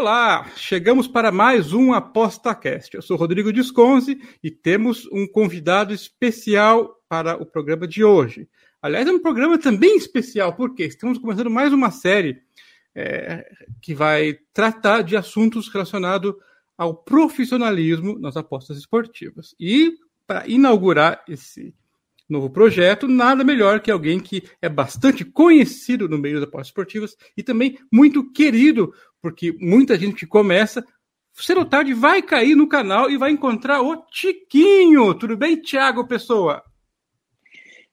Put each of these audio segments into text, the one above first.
Olá, chegamos para mais um ApostaCast. Eu sou Rodrigo Disconzi e temos um convidado especial para o programa de hoje. Aliás, é um programa também especial, porque estamos começando mais uma série é, que vai tratar de assuntos relacionados ao profissionalismo nas apostas esportivas. E para inaugurar esse novo projeto, nada melhor que alguém que é bastante conhecido no meio das apostas esportivas e também muito querido, porque muita gente que começa, cedo ou tarde vai cair no canal e vai encontrar o Tiquinho. Tudo bem, Thiago Pessoa?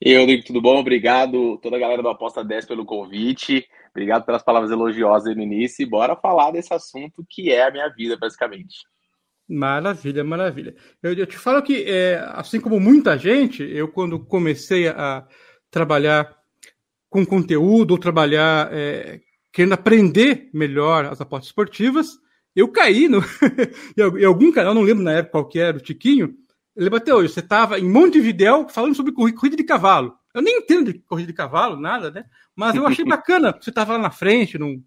E aí, Rodrigo, tudo bom? Obrigado toda a galera do Aposta 10 pelo convite. Obrigado pelas palavras elogiosas no início. E bora falar desse assunto que é a minha vida, basicamente. Maravilha, maravilha. Eu, eu te falo que, é, assim como muita gente, eu quando comecei a trabalhar com conteúdo ou trabalhar é, querendo aprender melhor as apostas esportivas, eu caí no, em algum canal, não lembro na época qual que era, o Tiquinho, ele bateu hoje, você estava em Montevidéu falando sobre corrida de cavalo. Eu nem entendo de corrida de cavalo, nada, né? Mas eu achei bacana, você estava lá na frente, num,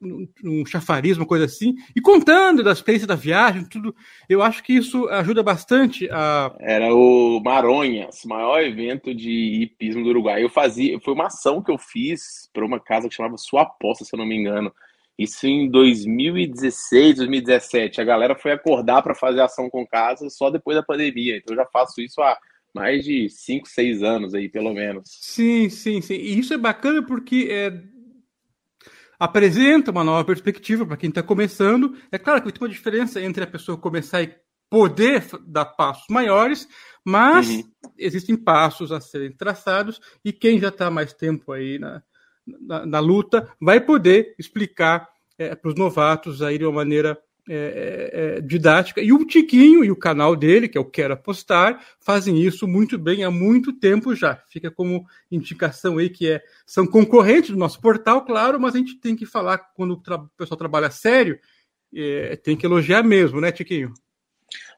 num, num chafariz, uma coisa assim, e contando da experiência da viagem, tudo. Eu acho que isso ajuda bastante a. Era o Maronhas, maior evento de hipismo do Uruguai. Eu fazia, foi uma ação que eu fiz para uma casa que chamava Sua Aposta, se eu não me engano. Isso em 2016, 2017. A galera foi acordar para fazer ação com casa só depois da pandemia. Então eu já faço isso há mais de 5, 6 anos aí, pelo menos. Sim, sim, sim. E isso é bacana porque é, apresenta uma nova perspectiva para quem está começando. É claro que tem uma diferença entre a pessoa começar e poder dar passos maiores, mas uhum. existem passos a serem traçados e quem já está mais tempo aí na, na, na, luta vai poder explicar é, para os novatos aí de uma maneira é, é, é, didática. E o Tiquinho e o canal dele, que eu quero apostar, fazem isso muito bem há muito tempo já. Fica como indicação aí que é, são concorrentes do nosso portal, claro, mas a gente tem que falar quando o pessoal trabalha sério, é, tem que elogiar mesmo, né, Tiquinho?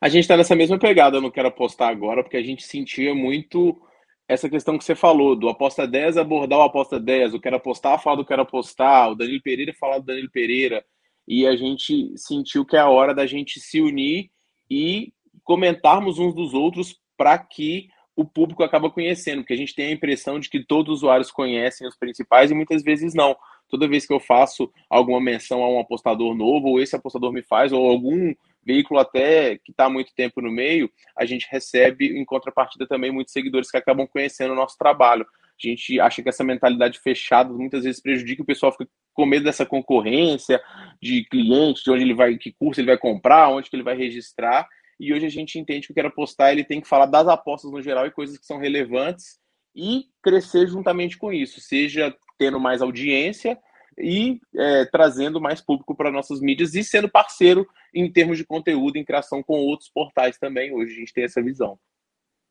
A gente está nessa mesma pegada, não quero apostar agora, porque a gente sentia muito essa questão que você falou, do aposta 10 abordar o aposta 10, o quero apostar falar do quero apostar, o Danilo Pereira falar do Danilo Pereira e a gente sentiu que é a hora da gente se unir e comentarmos uns dos outros para que o público acaba conhecendo, porque a gente tem a impressão de que todos os usuários conhecem os principais e muitas vezes não. Toda vez que eu faço alguma menção a um apostador novo, ou esse apostador me faz, ou algum veículo até que está há muito tempo no meio, a gente recebe em contrapartida também muitos seguidores que acabam conhecendo o nosso trabalho. A gente acha que essa mentalidade fechada muitas vezes prejudica o pessoal, fica com medo dessa concorrência de cliente, de onde ele vai, que curso ele vai comprar, onde que ele vai registrar. E hoje a gente entende que o Quero Apostar ele tem que falar das apostas no geral e coisas que são relevantes e crescer juntamente com isso, seja tendo mais audiência e é, trazendo mais público para nossas mídias e sendo parceiro em termos de conteúdo, em criação com outros portais também. Hoje a gente tem essa visão.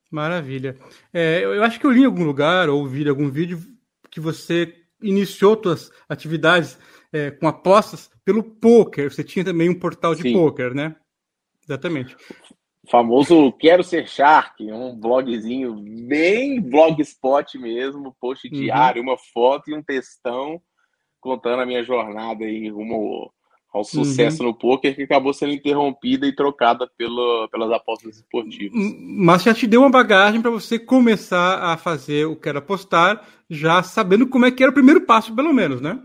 Maravilha. É, eu acho que eu li em algum lugar ou vi em algum vídeo que você iniciou suas atividades é, com apostas pelo poker. Você tinha também um portal de Sim. poker, né? Exatamente. Famoso Quero Ser Shark, um blogzinho bem blogspot mesmo, post uhum. diário, uma foto e um textão contando a minha jornada aí rumo ao sucesso uhum. no poker que acabou sendo interrompida e trocada pelo, pelas apostas esportivas. Mas já te deu uma bagagem para você começar a fazer o que era apostar, já sabendo como é que era o primeiro passo, pelo menos, né?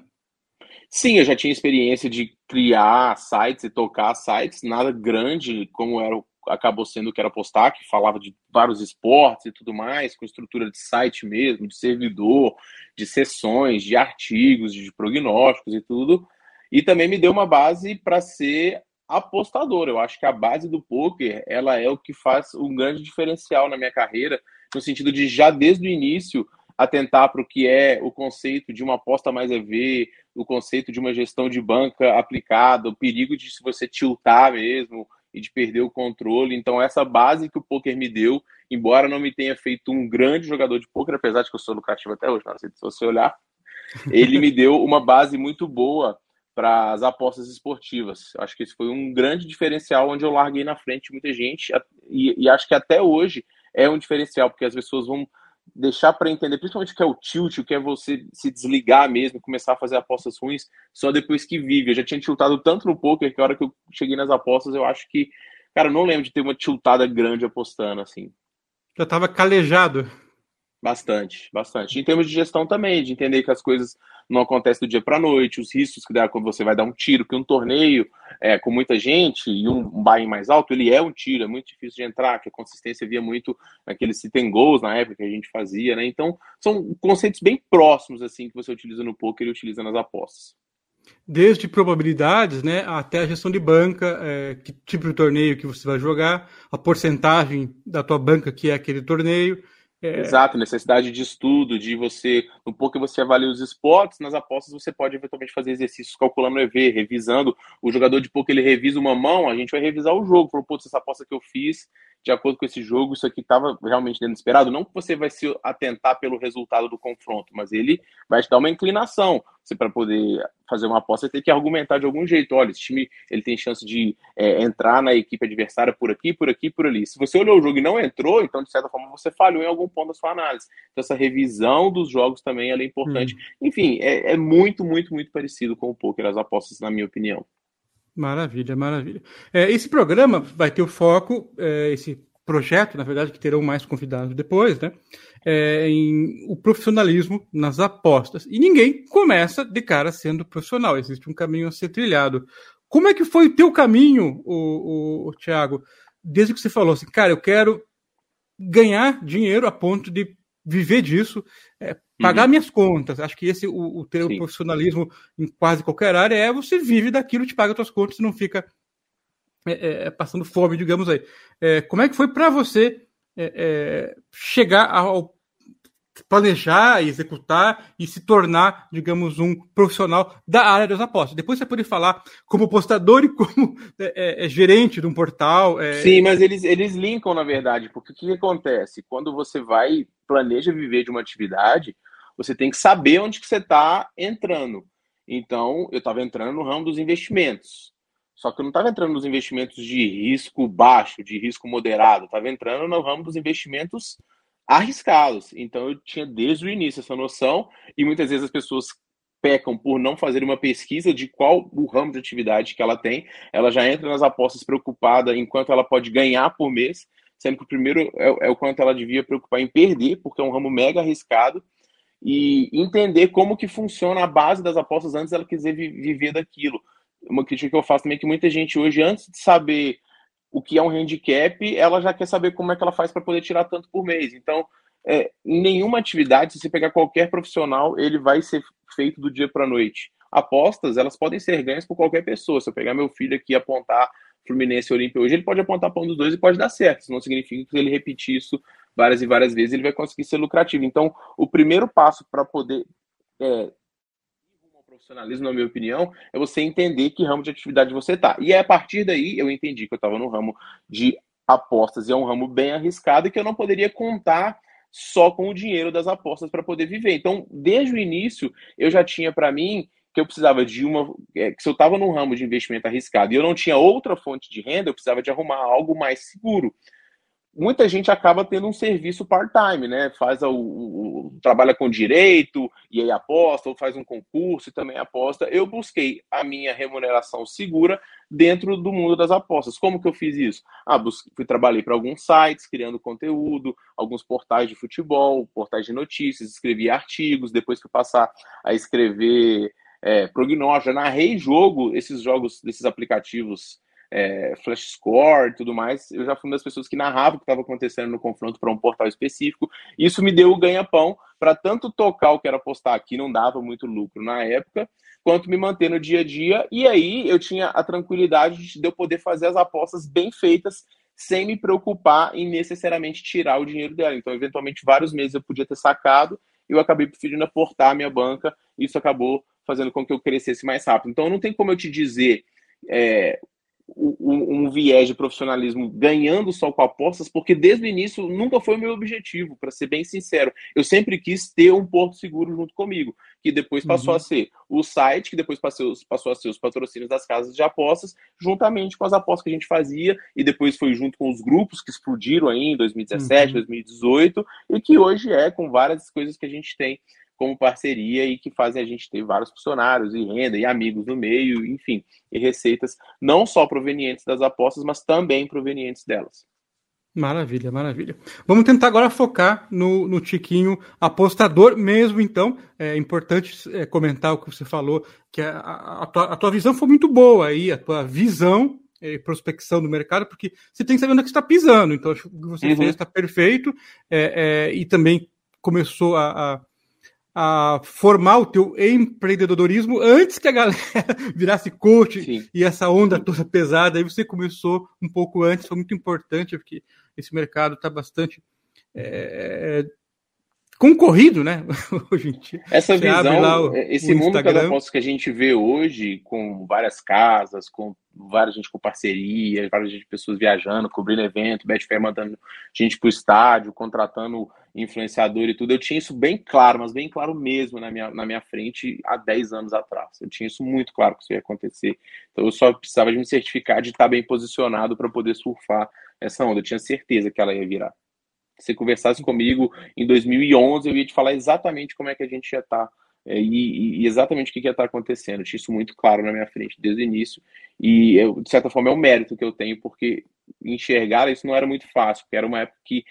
Sim, eu já tinha experiência de criar sites e tocar sites, nada grande como era acabou sendo o que era apostar, que falava de vários esportes e tudo mais, com estrutura de site mesmo, de servidor, de sessões, de artigos, de prognósticos e tudo e também me deu uma base para ser apostador. Eu acho que a base do poker ela é o que faz um grande diferencial na minha carreira, no sentido de já desde o início atentar para o que é o conceito de uma aposta mais EV, o conceito de uma gestão de banca aplicada, o perigo de se você tiltar mesmo e de perder o controle. Então, essa base que o poker me deu, embora não me tenha feito um grande jogador de poker, apesar de que eu sou lucrativo até hoje, não sei se você olhar, ele me deu uma base muito boa para as apostas esportivas. Acho que esse foi um grande diferencial onde eu larguei na frente muita gente e, e acho que até hoje é um diferencial porque as pessoas vão deixar para entender, principalmente o que é o tilt, o que é você se desligar mesmo, começar a fazer apostas ruins só depois que vive. Eu já tinha tiltado tanto no poker que a hora que eu cheguei nas apostas, eu acho que, cara, não lembro de ter uma tiltada grande apostando assim. Já estava calejado. Bastante, bastante. Em termos de gestão também, de entender que as coisas não acontecem do dia para a noite, os riscos que dá quando você vai dar um tiro, que um torneio é, com muita gente e um, um buy mais alto, ele é um tiro, é muito difícil de entrar, que a consistência via muito naqueles sit and goals na época que a gente fazia, né? Então, são conceitos bem próximos, assim, que você utiliza no poker e utiliza nas apostas. Desde probabilidades, né, até a gestão de banca, é, que tipo de torneio que você vai jogar, a porcentagem da tua banca que é aquele torneio, é... Exato, necessidade de estudo, de você, no pouco você avalia os spots, nas apostas você pode eventualmente fazer exercícios calculando o EV, revisando. O jogador de pouco ele revisa uma mão, a gente vai revisar o jogo. Falou, putz, essa aposta que eu fiz, de acordo com esse jogo, isso aqui estava realmente dentro esperado. Não que você vai se atentar pelo resultado do confronto, mas ele vai te dar uma inclinação. Você, para poder fazer uma aposta, tem que argumentar de algum jeito. Olha, esse time ele tem chance de é, entrar na equipe adversária por aqui, por aqui, por ali. Se você olhou o jogo e não entrou, então, de certa forma, você falhou em algum ponto da sua análise. Então, essa revisão dos jogos também é importante. Hum. Enfim, é, é, muito, muito, muito parecido com o poker, as apostas, na minha opinião. Maravilha, maravilha. É, esse programa vai ter o foco, é, esse projeto, na verdade, que terão mais convidados depois, né? é, em o profissionalismo nas apostas. E ninguém começa de cara sendo profissional, existe um caminho a ser trilhado. Como é que foi o teu caminho, o, o, o Thiago, desde que você falou assim, cara, eu quero ganhar dinheiro a ponto de viver disso, é, pagar uhum. minhas contas. Acho que esse o, o teu Sim. profissionalismo em quase qualquer área é você vive daquilo, te paga suas contas e não fica é, é, é, passando fome, digamos aí. É, como é que foi para você é, chegar ao planejar, executar e se tornar, digamos, um profissional da área das apostas. Depois você pode falar como postador e como é, é, é, gerente de um portal. É... Sim, mas eles, eles linkam, na verdade, porque o que acontece? Quando você vai, planeja viver de uma atividade, você tem que saber onde que você está entrando. Então, eu estava entrando no ramo dos investimentos. Só que eu não estava entrando nos investimentos de risco baixo, de risco moderado. Estava entrando no ramo dos investimentos arriscados. Então eu tinha desde o início essa noção e muitas vezes as pessoas pecam por não fazer uma pesquisa de qual o ramo de atividade que ela tem. Ela já entra nas apostas preocupada em quanto ela pode ganhar por mês, sendo que o primeiro é, é o quanto ela devia preocupar em perder, porque é um ramo mega arriscado e entender como que funciona a base das apostas antes ela quiser viver daquilo. Uma crítica que eu faço também é que muita gente hoje, antes de saber o que é um handicap, ela já quer saber como é que ela faz para poder tirar tanto por mês. Então, é, em nenhuma atividade, se você pegar qualquer profissional, ele vai ser feito do dia para a noite. Apostas, elas podem ser ganhas por qualquer pessoa. Se eu pegar meu filho aqui e apontar Fluminense e Olímpia hoje, ele pode apontar para um dos dois e pode dar certo. Isso não significa que ele repetir isso várias e várias vezes, ele vai conseguir ser lucrativo. Então, o primeiro passo para poder é, profissionalismo, na minha opinião, é você entender que ramo de atividade você está. E é a partir daí eu entendi que eu estava no ramo de apostas e é um ramo bem arriscado e que eu não poderia contar só com o dinheiro das apostas para poder viver. Então, desde o início, eu já tinha para mim que eu precisava de uma. É, que se eu estava num ramo de investimento arriscado e eu não tinha outra fonte de renda, eu precisava de arrumar algo mais seguro muita gente acaba tendo um serviço part-time, né? Faz o, o, trabalha com direito e aí aposta, ou faz um concurso e também aposta. Eu busquei a minha remuneração segura dentro do mundo das apostas. Como que eu fiz isso? Ah, busquei, fui trabalhei para alguns sites criando conteúdo, alguns portais de futebol, portais de notícias, escrevi artigos. Depois que eu passar a escrever é, prognóstico, narrei jogo, esses jogos desses aplicativos é, flash score e tudo mais, eu já fui uma das pessoas que narrava o que estava acontecendo no confronto para um portal específico. Isso me deu o ganha-pão para tanto tocar o que era postar aqui, não dava muito lucro na época, quanto me manter no dia a dia. E aí eu tinha a tranquilidade de eu poder fazer as apostas bem feitas sem me preocupar em necessariamente tirar o dinheiro dela. Então, eventualmente, vários meses eu podia ter sacado eu acabei preferindo aportar a minha banca, isso acabou fazendo com que eu crescesse mais rápido. Então, não tem como eu te dizer é, um, um, viés de profissionalismo ganhando só com apostas, porque desde o início nunca foi o meu objetivo, para ser bem sincero. Eu sempre quis ter um porto seguro junto comigo, que depois passou uhum. a ser o site, que depois passou, passou a ser os patrocínios das casas de apostas, juntamente com as apostas que a gente fazia, e depois foi junto com os grupos que explodiram aí em 2017, uhum. 2018, e que hoje é com várias coisas que a gente tem como parceria e que fazem a gente ter vários funcionários e renda e amigos no meio, enfim, e receitas não só provenientes das apostas, mas também provenientes delas. Maravilha, maravilha. Vamos tentar agora focar no, no Tiquinho apostador mesmo, então. É importante é, comentar o que você falou, que a, a, tua, a tua visão foi muito boa aí, a tua visão e prospecção do mercado, porque você tem que saber onde é que está pisando. Então, acho que o que você uhum. fez está perfeito é, é, e também começou a, a a formar o teu empreendedorismo antes que a galera virasse coach Sim. e essa onda toda pesada. Aí você começou um pouco antes, foi muito importante, porque esse mercado está bastante é, concorrido, né? hoje em dia. Essa você visão, o, esse o mundo das apostas que a gente vê hoje, com várias casas, com várias gente com parceria, várias gente, pessoas viajando, cobrindo evento, Betfair mandando gente para o estádio, contratando influenciador e tudo, eu tinha isso bem claro, mas bem claro mesmo na minha, na minha frente há 10 anos atrás. Eu tinha isso muito claro que isso ia acontecer. Então eu só precisava de me certificar de estar bem posicionado para poder surfar essa onda. Eu tinha certeza que ela ia virar. Se você conversasse comigo em 2011, eu ia te falar exatamente como é que a gente ia estar é, e, e, exatamente o que, que ia estar acontecendo. Eu tinha isso muito claro na minha frente desde o início. E, eu, de certa forma, é um mérito que eu tenho, porque enxergar isso não era muito fácil, porque era uma época que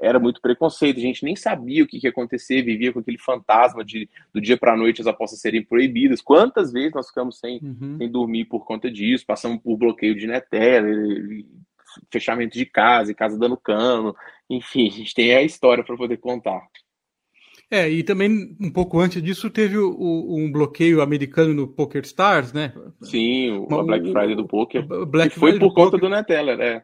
era muito preconceito, a gente nem sabia o que, que ia acontecer, vivia com aquele fantasma de do dia para a noite as apostas serem proibidas. Quantas vezes nós ficamos sem, uhum. sem dormir por conta disso, passamos por bloqueio de Netela, fechamento de casa, e casa dando cano, enfim, a gente tem a história para poder contar. É, e também um pouco antes disso teve o, o, um bloqueio americano no Poker Stars, né? Sim, o Uma, Black Friday do Poker. Black que foi Friday por conta poker. do Neteller, é.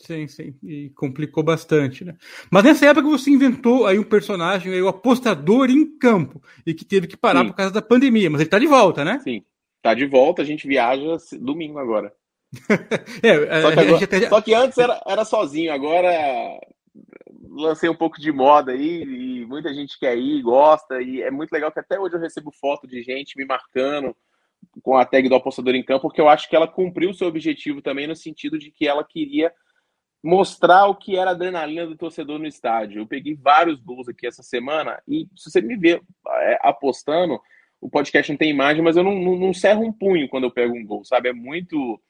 Sim, sim, e complicou bastante, né? Mas nessa época você inventou aí um personagem, aí, o apostador em campo, e que teve que parar sim. por causa da pandemia, mas ele tá de volta, né? Sim, tá de volta, a gente viaja domingo agora. é, só, que agora, só, que antes era, era sozinho, agora lancei um pouco de moda aí e muita gente quer ir, gosta, e é muito legal que até hoje eu recebo foto de gente me marcando com a tag do apostador em campo, porque eu acho que ela cumpriu o seu objetivo também no sentido de que ela queria mostrar o que era a adrenalina do torcedor no estádio. Eu peguei vários gols aqui essa semana e se você me vê é, apostando, o podcast não tem imagem, mas eu não, não, não cerro um punho quando eu pego um gol, sabe? É muito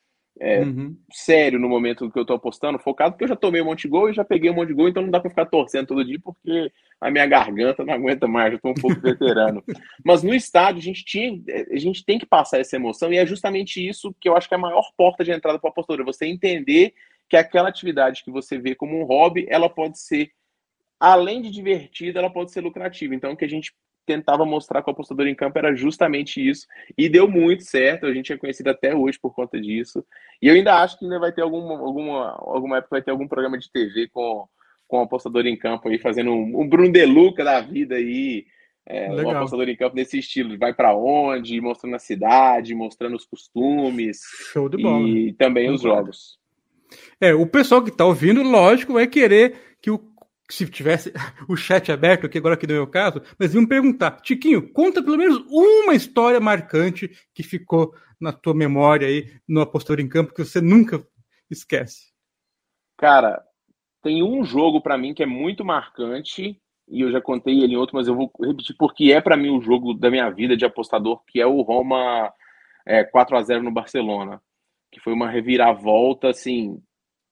é, uhum. sério no momento que eu tô apostando, focado, porque eu já tomei um monte de gol e já peguei um monte de gol, então não dá para ficar torcendo todo dia, porque a minha garganta não aguenta mais, eu tô um pouco veterano. Mas no estádio, a gente, tinha, a gente tem que passar essa emoção, e é justamente isso que eu acho que é a maior porta de entrada para a apostura, você entender que aquela atividade que você vê como um hobby, ela pode ser, além de divertida, ela pode ser lucrativa. Então, o que a gente tentava mostrar com o apostador em campo era justamente isso. E deu muito certo, a gente é conhecido até hoje por conta disso. E eu ainda acho que ainda vai ter alguma, alguma, alguma época vai ter algum programa de TV com, com o apostador em campo aí, fazendo um, um Bruno Deluca da vida aí. É, um apostador em campo nesse estilo, vai para onde, mostrando a cidade, mostrando os costumes. Show de bola. E também os jogos. É, o pessoal que está ouvindo, lógico, vai querer que o se tivesse o chat aberto aqui, agora que é o caso, mas iam perguntar, Tiquinho, conta pelo menos uma história marcante que ficou na tua memória aí no Apostor em Campo que você nunca esquece. Cara, tem um jogo para mim que é muito marcante e eu já contei ele em outro, mas eu vou repetir porque é para mim o jogo da minha vida de apostador, que é o Roma é, 4 a 0 no Barcelona, que foi uma reviravolta assim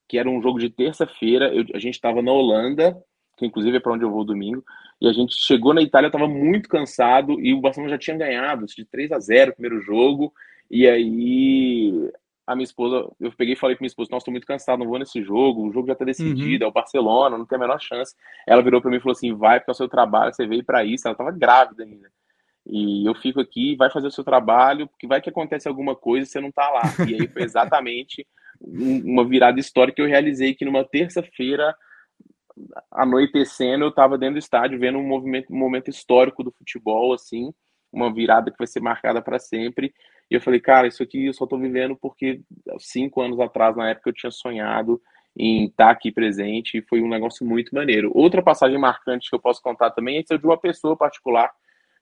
que era um jogo de terça-feira. A gente estava na Holanda, que inclusive é para onde eu vou domingo, e a gente chegou na Itália, estava muito cansado e o Barcelona já tinha ganhado de 3 a 0 o primeiro jogo. E aí a minha esposa, eu peguei e falei com minha esposa, nossa, estou muito cansado, não vou nesse jogo, o jogo já está decidido, uhum. é o Barcelona, não tem a menor chance. Ela virou para mim e falou assim: vai porque é o seu trabalho, você veio para isso. Ela estava grávida ainda. E eu fico aqui, vai fazer o seu trabalho, porque vai que acontece alguma coisa e você não está lá. E aí foi exatamente uma virada histórica que eu realizei que numa terça-feira anoitecendo, eu estava dentro do estádio vendo um movimento, um momento histórico do futebol, assim, uma virada que vai ser marcada para sempre. E eu falei, cara, isso aqui eu só estou vivendo porque cinco anos atrás, na época, eu tinha sonhado em estar tá aqui presente e foi um negócio muito maneiro. Outra passagem marcante que eu posso contar também é de uma pessoa particular,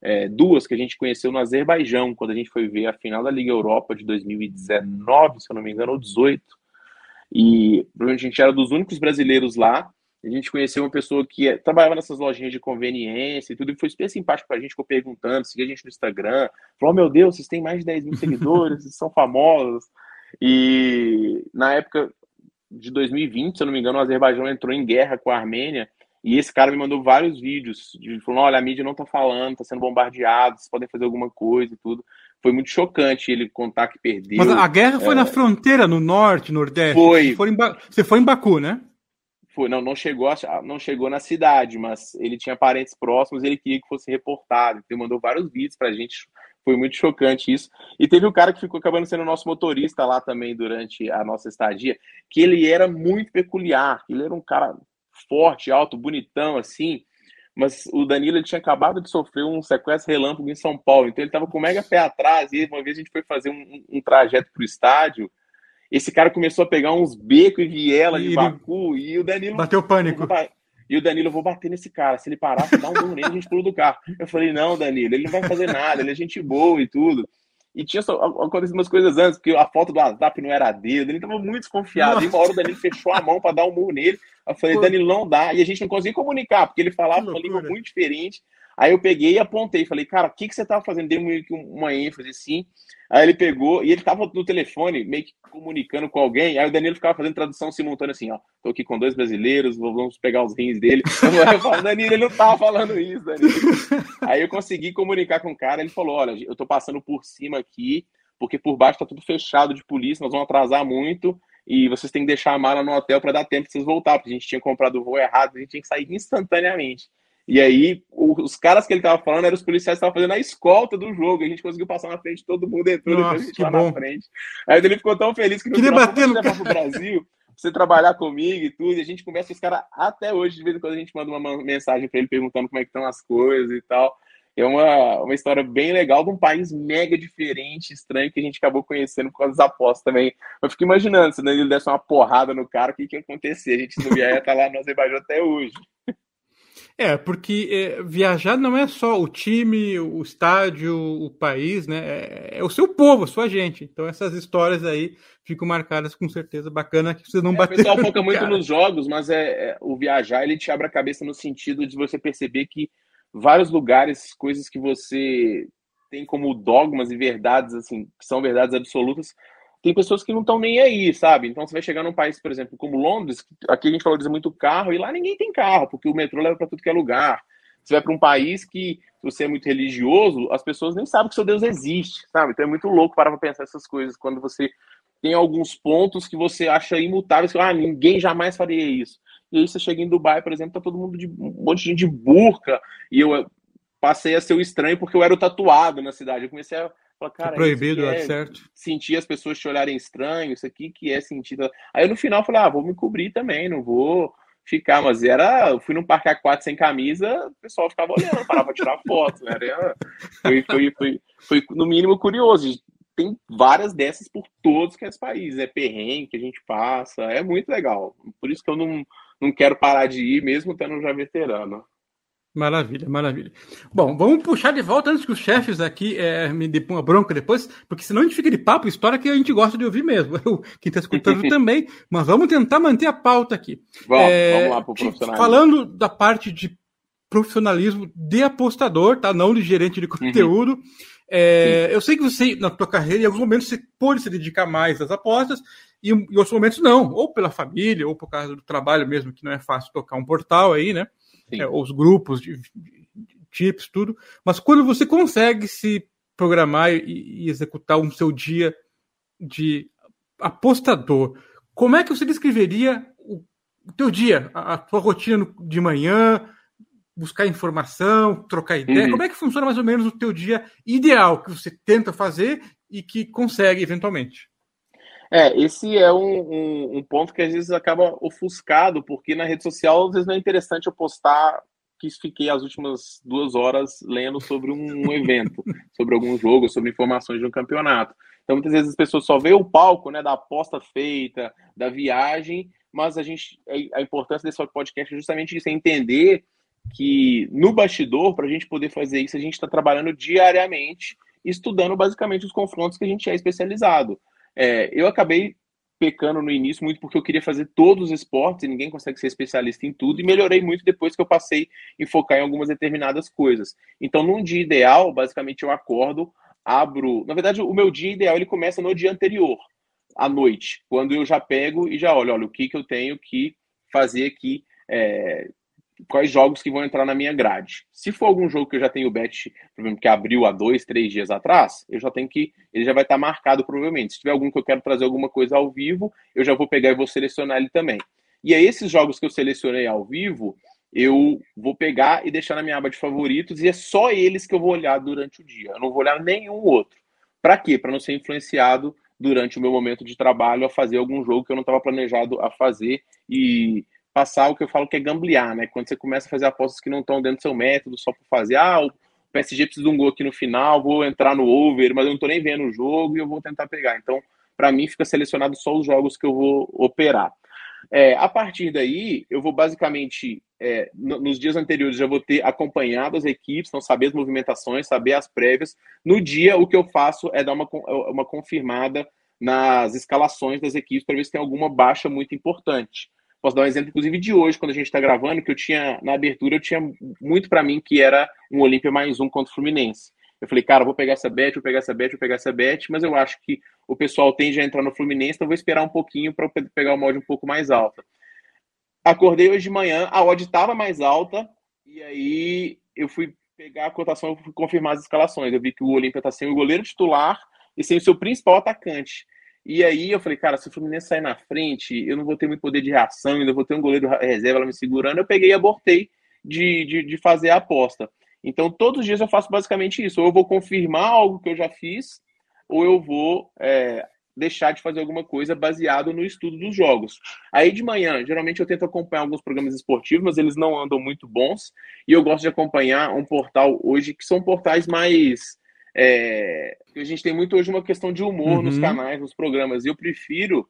é, duas que a gente conheceu no Azerbaijão, quando a gente foi ver a final da Liga Europa de 2019, se eu não me engano, ou 18. E a gente era dos únicos brasileiros lá. A gente conheceu uma pessoa que é, trabalhava nessas lojinhas de conveniência e tudo, e foi super simpático pra gente, ficou perguntando, seguia a gente no Instagram, falou, oh, meu Deus, vocês têm mais de 10 mil seguidores, vocês são famosos. E na época de 2020, se eu não me engano, o Azerbaijão entrou em guerra com a Armênia, e esse cara me mandou vários vídeos, de, falando, olha, a mídia não tá falando, tá sendo bombardeado, vocês podem fazer alguma coisa e tudo. Foi muito chocante ele contar que perdeu. Mas a guerra foi é... na fronteira, no norte, nordeste? Foi. Você, ba... Você foi em Baku, né? Foi, não, não chegou, a, não chegou na cidade, mas ele tinha parentes próximos, ele queria que fosse reportado. Ele mandou vários vídeos pra gente, foi muito chocante isso. E teve um cara que ficou acabando sendo nosso motorista lá também durante a nossa estadia, que ele era muito peculiar, ele era um cara forte, alto, bonitão, assim, mas o Danilo ele tinha acabado de sofrer um sequestro relâmpago em São Paulo, então ele estava com mega pé atrás, e uma vez a gente foi fazer um, um trajeto para o estádio, esse cara começou a pegar uns becos e viela de Baku e o Danilo. Bateu pânico. E o Danilo, eu vou bater nesse cara. Se ele parar, você dá um bom nele, a gente pula do carro. Eu falei, não, Danilo, ele não vai fazer nada, ele é gente boa e tudo. E tinha só, acontecido umas coisas antes, porque a foto do WhatsApp não era dele, ele tava muito desconfiado. Nossa. E uma hora o Danilo fechou a mão para dar um murro nele. Eu falei, Danilo, não dá. E a gente não conseguia comunicar, porque ele falava uma língua muito diferente. Aí eu peguei e apontei, falei, cara, o que, que você tava fazendo? Dei uma ênfase assim. Aí ele pegou e ele tava no telefone, meio que comunicando com alguém. Aí o Danilo ficava fazendo tradução simultânea assim: ó, tô aqui com dois brasileiros, vamos pegar os rins dele. Eu falei, Danilo, ele não tava falando isso, Danilo. Aí eu consegui comunicar com o cara. Ele falou: olha, eu tô passando por cima aqui, porque por baixo tá tudo fechado de polícia, nós vamos atrasar muito. E vocês têm que deixar a mala no hotel para dar tempo pra vocês voltar, porque a gente tinha comprado o voo errado, a gente tinha que sair instantaneamente. E aí, os caras que ele tava falando eram os policiais que estavam fazendo a escolta do jogo. A gente conseguiu passar na frente, todo mundo entrou Nossa, depois a gente lá bom. na frente. Aí ele ficou tão feliz que no Queria final, bater no... levar pro Brasil, você trabalhar comigo e tudo. E a gente conversa com esse cara até hoje. De vez em quando a gente manda uma mensagem para ele perguntando como é que estão as coisas e tal. É uma, uma história bem legal de um país mega diferente, estranho, que a gente acabou conhecendo por causa das apostas também. Eu fico imaginando, se ele desse uma porrada no cara, o que, que ia acontecer? A gente não ia estar lá no Azerbaijão até hoje. É, porque é, viajar não é só o time, o estádio, o país, né? É, é, o seu povo, a sua gente. Então essas histórias aí ficam marcadas com certeza. Bacana que você não é, bateu. O pessoal foca muito nos jogos, mas é, é, o viajar ele te abre a cabeça no sentido de você perceber que vários lugares, coisas que você tem como dogmas e verdades, assim, que são verdades absolutas, tem pessoas que não estão nem aí, sabe? Então você vai chegar num país, por exemplo, como Londres, aqui a gente valoriza muito carro, e lá ninguém tem carro, porque o metrô leva para tudo que é lugar. Você vai para um país que, se você é muito religioso, as pessoas nem sabem que seu Deus existe, sabe? Então é muito louco parar para pensar essas coisas quando você tem alguns pontos que você acha imutáveis, que ah, ninguém jamais faria isso. E aí você chega em Dubai, por exemplo, tá todo mundo de um monte de gente de burca, e eu passei a ser o estranho porque eu era o tatuado na cidade. Eu comecei a Fala, cara, é proibido, é, é certo. Sentir as pessoas te olharem estranho, isso aqui que é sentido. Aí no final eu falei, ah, vou me cobrir também, não vou ficar, mas era. Eu fui num parque aquático sem camisa, o pessoal ficava olhando, parava pra tirar foto, né? Era, foi, foi, foi, foi, no mínimo curioso. Tem várias dessas por todos que é esse país, é perrengue que a gente passa, é muito legal. Por isso que eu não, não quero parar de ir, mesmo estando já veterano. Maravilha, maravilha. Bom, vamos puxar de volta antes que os chefes aqui é, me dêem uma bronca depois, porque senão a gente fica de papo, história que a gente gosta de ouvir mesmo. Eu, quem está escutando também, mas vamos tentar manter a pauta aqui. Vamos, é, vamos lá para o profissionalismo. Falando da parte de profissionalismo de apostador, tá? Não de gerente de conteúdo. Uhum. É, eu sei que você, na tua carreira, em alguns momentos você pode se dedicar mais às apostas, e em outros momentos não, ou pela família, ou por causa do trabalho mesmo, que não é fácil tocar um portal aí, né? É, os grupos de, de, chips, tudo. Mas quando você consegue se programar e, e executar o seu dia de apostador, como é que você descreveria o, o teu dia, a, a tua rotina de manhã, buscar informação, trocar ideia? Uhum. Como é que funciona mais ou menos o teu dia ideal que você tenta fazer e que consegue eventualmente? É, esse é um, um, um, ponto que às vezes acaba ofuscado, porque na rede social às vezes não é interessante eu postar que fiquei as últimas duas horas lendo sobre um, evento, sobre algum jogo, sobre informações de um campeonato. Então muitas vezes as pessoas só veem o palco, né, da aposta feita, da viagem, mas a gente a importância desse podcast é justamente isso, é entender que no bastidor, para a gente poder fazer isso, a gente está trabalhando diariamente, estudando basicamente os confrontos que a gente é especializado. É, eu acabei pecando no início muito porque eu queria fazer todos os esportes e ninguém consegue ser especialista em tudo, e melhorei muito depois que eu passei em focar em algumas determinadas coisas. Então, num dia ideal, basicamente eu acordo, abro. Na verdade, o meu dia ideal ele começa no dia anterior, à noite, quando eu já pego e já olho, olha, o que, que eu tenho que fazer aqui. É, quais jogos que vão entrar na minha grade. Se for algum jogo que eu já tenho o bet, por exemplo, que abriu há dois, três dias atrás, eu já tenho que. Ele já vai estar marcado provavelmente. Se tiver algum que eu quero trazer alguma coisa ao vivo, eu já vou pegar e vou selecionar ele também. E aí, esses jogos que eu selecionei ao vivo, eu vou pegar e deixar na minha aba de favoritos, e é só eles que eu vou olhar durante o dia. Eu não vou olhar nenhum outro. Para quê? Para não ser influenciado durante o meu momento de trabalho a fazer algum jogo que eu não estava planejado a fazer e passar o que eu falo que é gamblear, né? Quando você começa a fazer apostas que não estão dentro do seu método, só por fazer, ah, o PSG precisa de um gol aqui no final, vou entrar no over, mas eu não estou nem vendo o jogo e eu vou tentar pegar. Então, para mim, fica selecionado só os jogos que eu vou operar. É, a partir daí, eu vou basicamente, é, nos dias anteriores, já vou ter acompanhado as equipes, então saber as movimentações, saber as prévias. No dia, o que eu faço é dar uma, uma confirmada nas escalações das equipes para ver se tem alguma baixa muito importante. Posso dar um exemplo, inclusive, de hoje, quando a gente está gravando, que eu tinha, na abertura, eu tinha muito para mim que era um Olímpia mais um contra o Fluminense. Eu falei, cara, vou pegar essa bet, vou pegar essa bet, vou pegar essa bet, mas eu acho que o pessoal tende a entrar no Fluminense, então vou esperar um pouquinho para pegar uma odd um pouco mais alta. Acordei hoje de manhã, a odd estava mais alta, e aí eu fui pegar a cotação, fui confirmar as escalações. Eu vi que o Olímpia está sem o goleiro titular e sem o seu principal atacante. E aí eu falei, cara, se o Fluminense sair na frente, eu não vou ter muito poder de reação, ainda vou ter um goleiro reserva me segurando. Eu peguei e abortei de, de, de fazer a aposta. Então, todos os dias eu faço basicamente isso. Ou eu vou confirmar algo que eu já fiz, ou eu vou é, deixar de fazer alguma coisa baseado no estudo dos jogos. Aí de manhã, geralmente eu tento acompanhar alguns programas esportivos, mas eles não andam muito bons. E eu gosto de acompanhar um portal hoje que são portais mais é, a gente tem muito hoje uma questão de humor uhum. nos canais, nos programas. E eu prefiro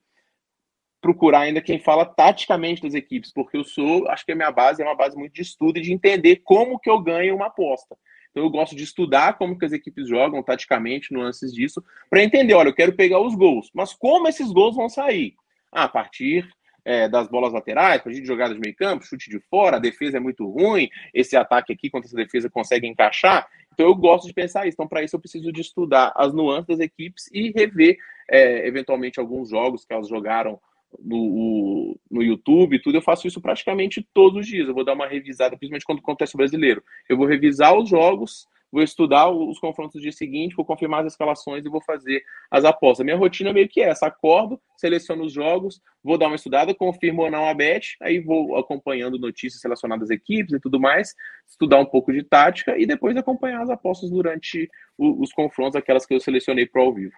procurar ainda quem fala taticamente das equipes, porque eu sou, acho que a minha base é uma base muito de estudo e de entender como que eu ganho uma aposta. Então eu gosto de estudar como que as equipes jogam taticamente, nuances disso, para entender, olha, eu quero pegar os gols, mas como esses gols vão sair? Ah, a partir é, das bolas laterais, para a gente jogar de meio campo, chute de fora, a defesa é muito ruim, esse ataque aqui contra essa defesa consegue encaixar. Então eu gosto de pensar isso. Então, para isso, eu preciso de estudar as nuances das equipes e rever, é, eventualmente, alguns jogos que elas jogaram no, no YouTube tudo. Eu faço isso praticamente todos os dias. Eu vou dar uma revisada, principalmente quando acontece o brasileiro. Eu vou revisar os jogos, vou estudar os confrontos do dia seguinte, vou confirmar as escalações e vou fazer as apostas. Minha rotina é meio que essa: acordo, seleciono os jogos, vou dar uma estudada, confirmo ou não a bet, aí vou acompanhando notícias relacionadas às equipes e tudo mais, estudar um pouco de tática e depois acompanhar as apostas durante os confrontos, aquelas que eu selecionei para ao vivo.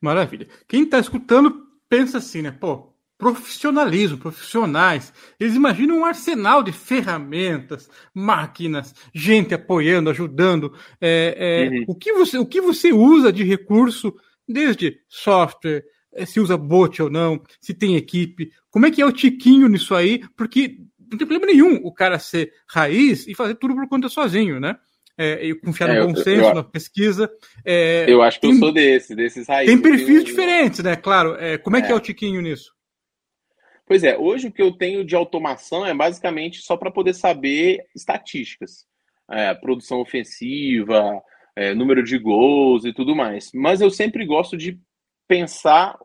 Maravilha. Quem está escutando pensa assim, né? Pô, profissionalismo, profissionais. Eles imaginam um arsenal de ferramentas, máquinas, gente apoiando, ajudando. É, é, uhum. o, que você, o que você usa de recurso, desde software, é, se usa bot ou não, se tem equipe, como é que é o tiquinho nisso aí? Porque não tem problema nenhum o cara ser raiz e fazer tudo por conta sozinho, né? É, e confiar no é, bom senso, na pesquisa. É, eu acho que tem, eu sou desse, desses raízes. Tem perfis diferentes, né? Claro. É, como é, que é o Tiquinho nisso? Pois é, hoje o que eu tenho de automação é basicamente só para poder saber estatísticas. É, produção ofensiva, é, número de gols e tudo mais. Mas eu sempre gosto de pensar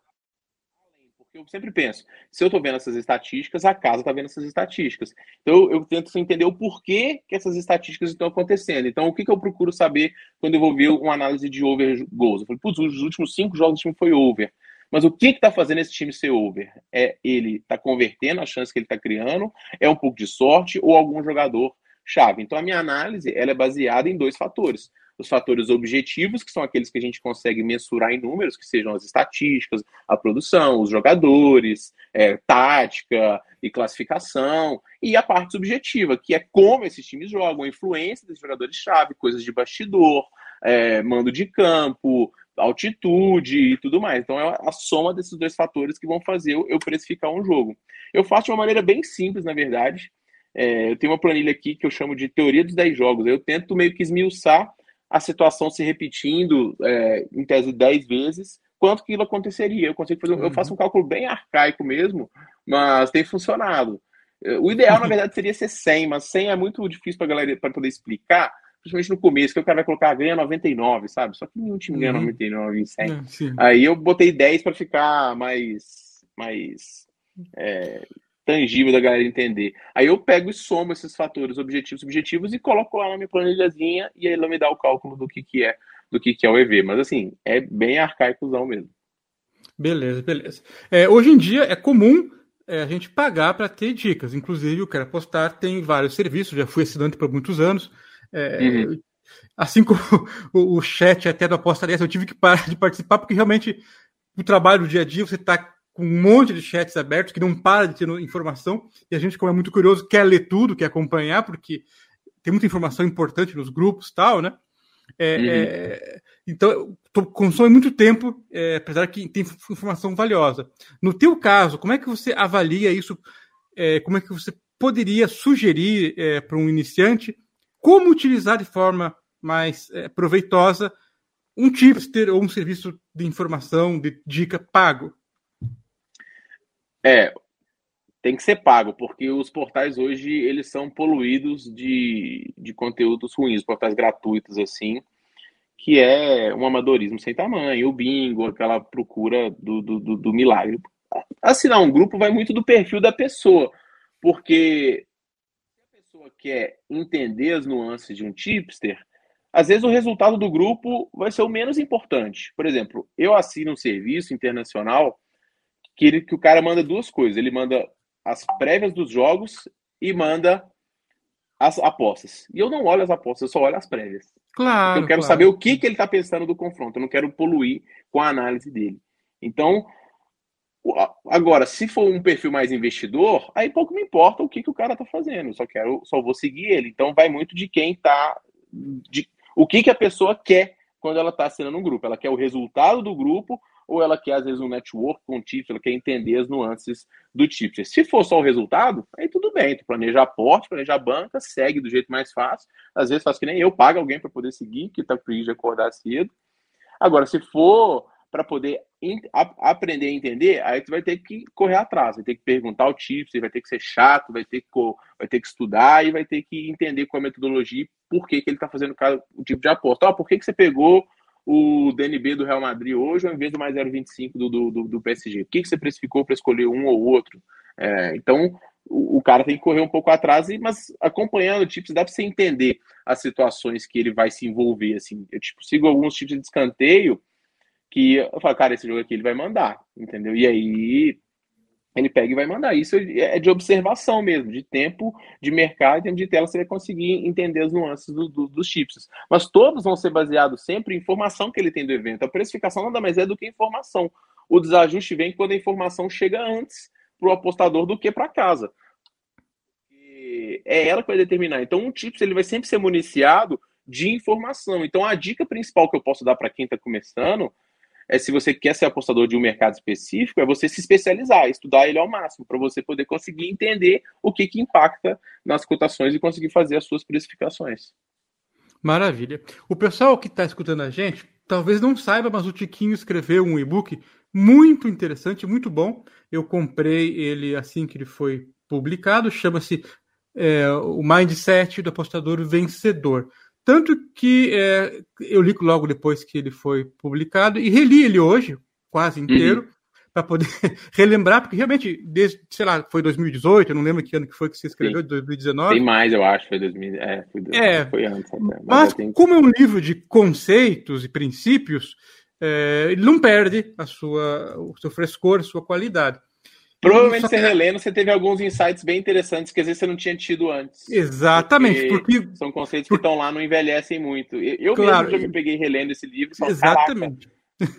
porque eu sempre penso, se eu estou vendo essas estatísticas, a casa está vendo essas estatísticas. Então eu tento entender o porquê que essas estatísticas estão acontecendo. Então o que, que eu procuro saber quando eu vou ver uma análise de over goals? Eu falei, putz, os últimos cinco jogos o time foi over. Mas o que está fazendo esse time ser over? É ele está convertendo a chance que ele está criando, é um pouco de sorte ou algum jogador chave. Então a minha análise ela é baseada em dois fatores. os fatores objetivos, que são aqueles que a gente consegue mensurar em números, que sejam as estatísticas, a produção, os jogadores, é, tática e classificação, e a parte subjetiva, que é como esses times jogam, a influência dos jogadores-chave, coisas de bastidor, é, mando de campo, altitude e tudo mais. Então é a soma desses dois fatores que vão fazer eu precificar um jogo. Eu faço de uma maneira bem simples, na verdade. É, eu tenho uma planilha aqui que eu chamo de teoria dos 10 jogos. Eu tento meio que esmiuçar a situação se repetindo é, em tese 10 vezes, quanto que aquilo aconteceria. Eu consigo fazer, uhum. eu faço um cálculo bem arcaico mesmo, mas tem funcionado. O ideal, na verdade, seria ser 100, mas 100 é muito difícil para galera para poder explicar, principalmente no começo, que o cara vai colocar ganha 99, sabe? Só que nenhum time ganha uhum. 99 em 100. É, Aí eu botei 10 para ficar mais, mais é, tangível da galera entender. Aí eu pego e somo esses fatores objetivos subjetivos e coloco lá na minha planilhazinha e aí ela me dá o cálculo do que, que é do que, que é o EV. Mas assim, é bem arcaicozão mesmo. Beleza, beleza. É, hoje em dia é comum é, a gente pagar para ter dicas. Inclusive, o Quero Apostar tem vários serviços, já fui assinante por muitos anos. É, uhum. Assim como o, o, chat até do Aposta 10, eu tive que parar de participar, porque realmente o trabalho do dia a dia, você está com um monte de chats abertos que não para de ter informação, e a gente, como é muito curioso, quer ler tudo, quer acompanhar, porque tem muita informação importante nos grupos tal, né? É, uhum. é, então, consome muito tempo, é, apesar que tem informação valiosa. No teu caso, como é que você avalia isso? É, como é que você poderia sugerir é, para um iniciante como utilizar de forma mais é, proveitosa um tipster ou um serviço de informação, de dica pago? É, tem que ser pago, porque os portais hoje eles são poluídos de, de conteúdos ruins, portais gratuitos assim, que é um amadorismo sem tamanho, o bingo, aquela procura do, do, do, do milagre. Assinar um grupo vai muito do perfil da pessoa, porque pessoa quer entender as nuances de um tipster, às vezes o resultado do grupo vai ser o menos importante. Por exemplo, eu assino um serviço internacional que, ele, que o cara manda duas coisas. Ele manda as prévias dos jogos e manda as apostas. E eu não olho as apostas, eu só olho as prévias. Claro. eu quero claro. saber o que, que ele está pensando do confronto. Eu não quero poluir com a análise dele. Então, Agora, se for um perfil mais investidor, aí pouco me importa o que, que o cara tá fazendo. Só quero, só vou seguir ele. Então vai muito de quem tá. De, o que, que a pessoa quer quando ela está assinando um grupo. Ela quer o resultado do grupo ou ela quer, às vezes, um network com tips, ela quer entender as nuances do tips. Se for só o resultado, aí tudo bem. Tu planeja aporte, planeja a banca, segue do jeito mais fácil. Às vezes faz que nem eu, paga alguém para poder seguir, que tá free de acordar cedo. Agora, se for para poder aprender a entender, aí tu vai ter que correr atrás, vai ter que perguntar o tipo, você vai ter que ser chato, vai ter que, vai ter que estudar e vai ter que entender qual é a metodologia e por que, que ele está fazendo cada o tipo de aposta. Ó, por que, que você pegou o DNB do Real Madrid hoje ao invés do mais 0,25 do, do, do, PSG? Por que, que você precificou para escolher um ou outro? É, então, o, o, cara tem que correr um pouco atrás, mas acompanhando tipos, dá para você entender as situações que ele vai se envolver. Assim. Eu tipo, sigo alguns tipos de escanteio que eu falo, cara, esse jogo aqui ele vai mandar, entendeu? E aí ele pega e vai mandar. Isso é de observação mesmo, de tempo de mercado, tempo de tela, você vai conseguir entender as nuances do, do, dos chips. Mas todos vão ser baseados sempre em informação que ele tem do evento. A precificação nada mais é do que informação. O desajuste vem quando a informação chega antes para o apostador do que para casa. É ela que vai determinar. Então, um chips ele vai sempre ser municiado de informação. Então, a dica principal que eu posso dar para quem está começando é se você quer ser apostador de um mercado específico, é você se especializar, estudar ele ao máximo, para você poder conseguir entender o que, que impacta nas cotações e conseguir fazer as suas precificações. Maravilha. O pessoal que está escutando a gente talvez não saiba, mas o Tiquinho escreveu um e-book muito interessante, muito bom. Eu comprei ele assim que ele foi publicado, chama-se é, O Mindset do Apostador Vencedor. Tanto que é, eu li logo depois que ele foi publicado e reli ele hoje, quase inteiro, uhum. para poder relembrar, porque realmente, desde, sei lá, foi 2018, eu não lembro que ano que foi que você escreveu, Sim. 2019. Tem mais, eu acho, foi 2000, é, foi, é, foi antes até. Mas, mas tenho... como é um livro de conceitos e princípios, é, ele não perde a sua, o seu frescor, a sua qualidade. Provavelmente você relendo, você teve alguns insights bem interessantes que às vezes você não tinha tido antes. Exatamente, porque, porque são conceitos que estão lá, não envelhecem muito. Eu claro, mesmo já me peguei relendo esse livro falo, exatamente.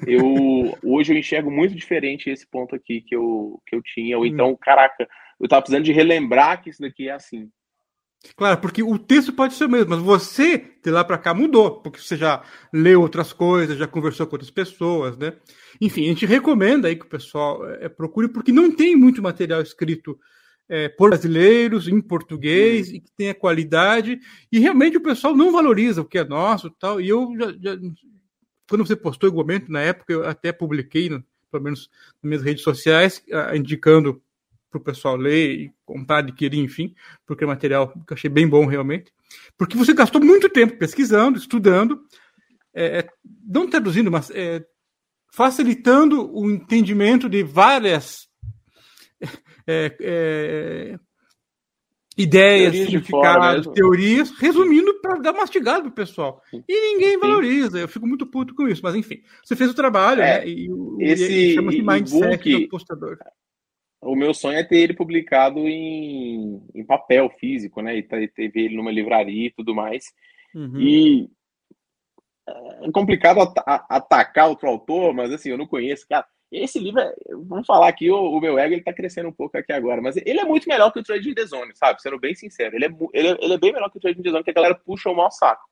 eu hoje eu enxergo muito diferente esse ponto aqui que eu, que eu tinha. Ou então, caraca, eu tava precisando de relembrar que isso daqui é assim. Claro, porque o texto pode ser o mesmo, mas você de lá para cá mudou, porque você já leu outras coisas, já conversou com outras pessoas, né? Enfim, a gente recomenda aí que o pessoal é, procure, porque não tem muito material escrito é, por brasileiros, em português, uhum. e que tenha qualidade, e realmente o pessoal não valoriza o que é nosso tal. E eu já, já quando você postou igualmente, na época, eu até publiquei, pelo menos nas minhas redes sociais, indicando para o pessoal ler e comprar, adquirir, enfim, porque é material que eu achei bem bom realmente. Porque você gastou muito tempo pesquisando, estudando, é, é não traduzindo, mas é, facilitando o entendimento de várias é, é ideias, teorias significados, teorias, resumindo para dar mastigado pro pessoal. E ninguém valoriza. Eu fico muito puto com isso, mas enfim, você fez o trabalho, é, né? E, esse chama-se mindset do postador o meu sonho é ter ele publicado em, em papel físico, né? E ter ele numa livraria e tudo mais. Uhum. E é complicado at atacar outro autor, mas assim, eu não conheço, cara. Esse livro, é, vamos falar aqui, o, o, meu ego ele tá crescendo um pouco aqui agora, mas ele é muito melhor que o Trading the Zone, sabe? Sendo bem sincero, ele é, ele é, ele é bem melhor que o Trading the Zone, que a galera puxa o mau saco.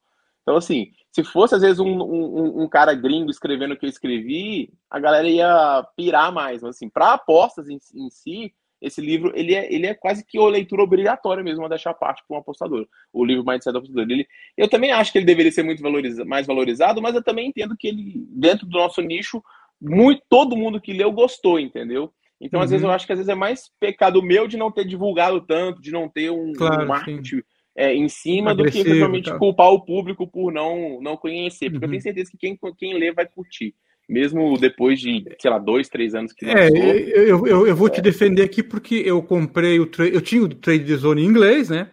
Então, assim, se fosse às vezes um, um, um, cara gringo escrevendo o que eu escrevi, a galera ia pirar mais. Mas, assim, para apostas em, em, si, esse livro ele é, ele é quase que uma leitura obrigatória mesmo a deixar parte para um apostador. O livro Mindset do Apostador. Ele, eu também acho que ele deveria ser muito valoriza, mais valorizado, mas eu também entendo que ele, dentro do nosso nicho, muito, todo mundo que leu gostou, entendeu? Então, uhum. às vezes, eu acho que às vezes é mais pecado meu de não ter divulgado tanto, de não ter um, claro, um marketing. Sim é, em cima do que realmente culpar o público por não, não conhecer. Porque uhum. eu tenho certeza que quem, quem lê vai curtir. Mesmo depois de, sei lá, dois, três anos que É, eu, eu, eu, vou é. te defender aqui porque eu comprei o trade, eu tinha o Trade Zone em inglês, né?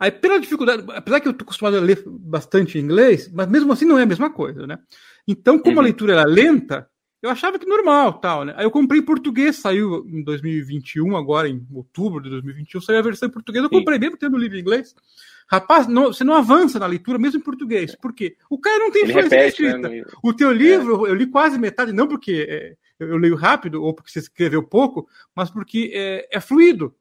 Aí, pela dificuldade, apesar que eu estou acostumado a ler bastante inglês, mas mesmo assim não é a mesma coisa, né? Então, como uhum. a leitura era lenta, eu achava que normal, tal, né? Aí eu comprei em português, saiu em 2021, agora em outubro de 2021, saiu a versão em português, eu comprei mesmo tendo o livro em inglês. Rapaz, não, você não avança na leitura, mesmo em português. Por quê? O cara não tem influência repete, escrita. Né? O teu livro, é. eu li quase metade, não porque é, eu leio rápido ou porque você escreveu pouco, mas porque é, é fluido.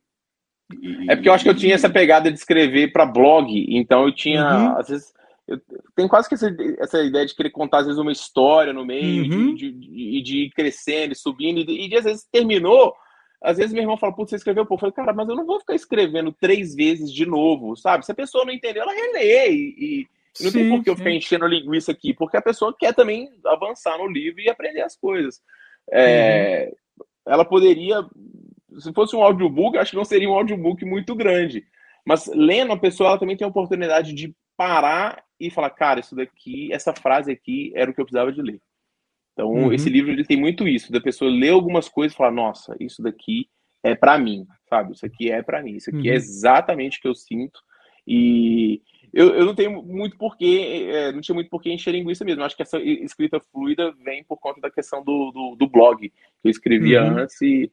É porque eu acho que eu tinha essa pegada de escrever para blog, então eu tinha, uhum. às vezes, eu tenho quase que essa, essa, ideia de querer contar, às vezes, uma história no meio, uhum. de, de, de, ir crescendo, subindo, e, e de, às vezes terminou, às vezes meu irmão fala, putz, você escreveu pouco. Eu falei, cara, mas eu não vou ficar escrevendo três vezes de novo, sabe? Se a pessoa não entendeu, ela relê e, e não sim, tem por que eu ficar enchendo linguiça aqui, porque a pessoa quer também avançar no livro e aprender as coisas. É, uhum. Ela poderia, se fosse um audiobook, acho que não seria um audiobook muito grande. Mas lendo, a pessoa ela também tem a oportunidade de parar e falar, cara, isso daqui, essa frase aqui era o que eu precisava de ler. Então, uhum. esse livro ele tem muito isso, da pessoa ler algumas coisas e falar, nossa, isso daqui é para mim, sabe? Isso aqui é para mim, isso aqui é uhum. é exatamente o que eu sinto. E eu, eu não tenho muito porquê, é, não tinha muito porquê encher linguiça mesmo. Eu acho que essa escrita fluida vem por conta da questão do, do, do blog, que eu escrevia uhum. antes e,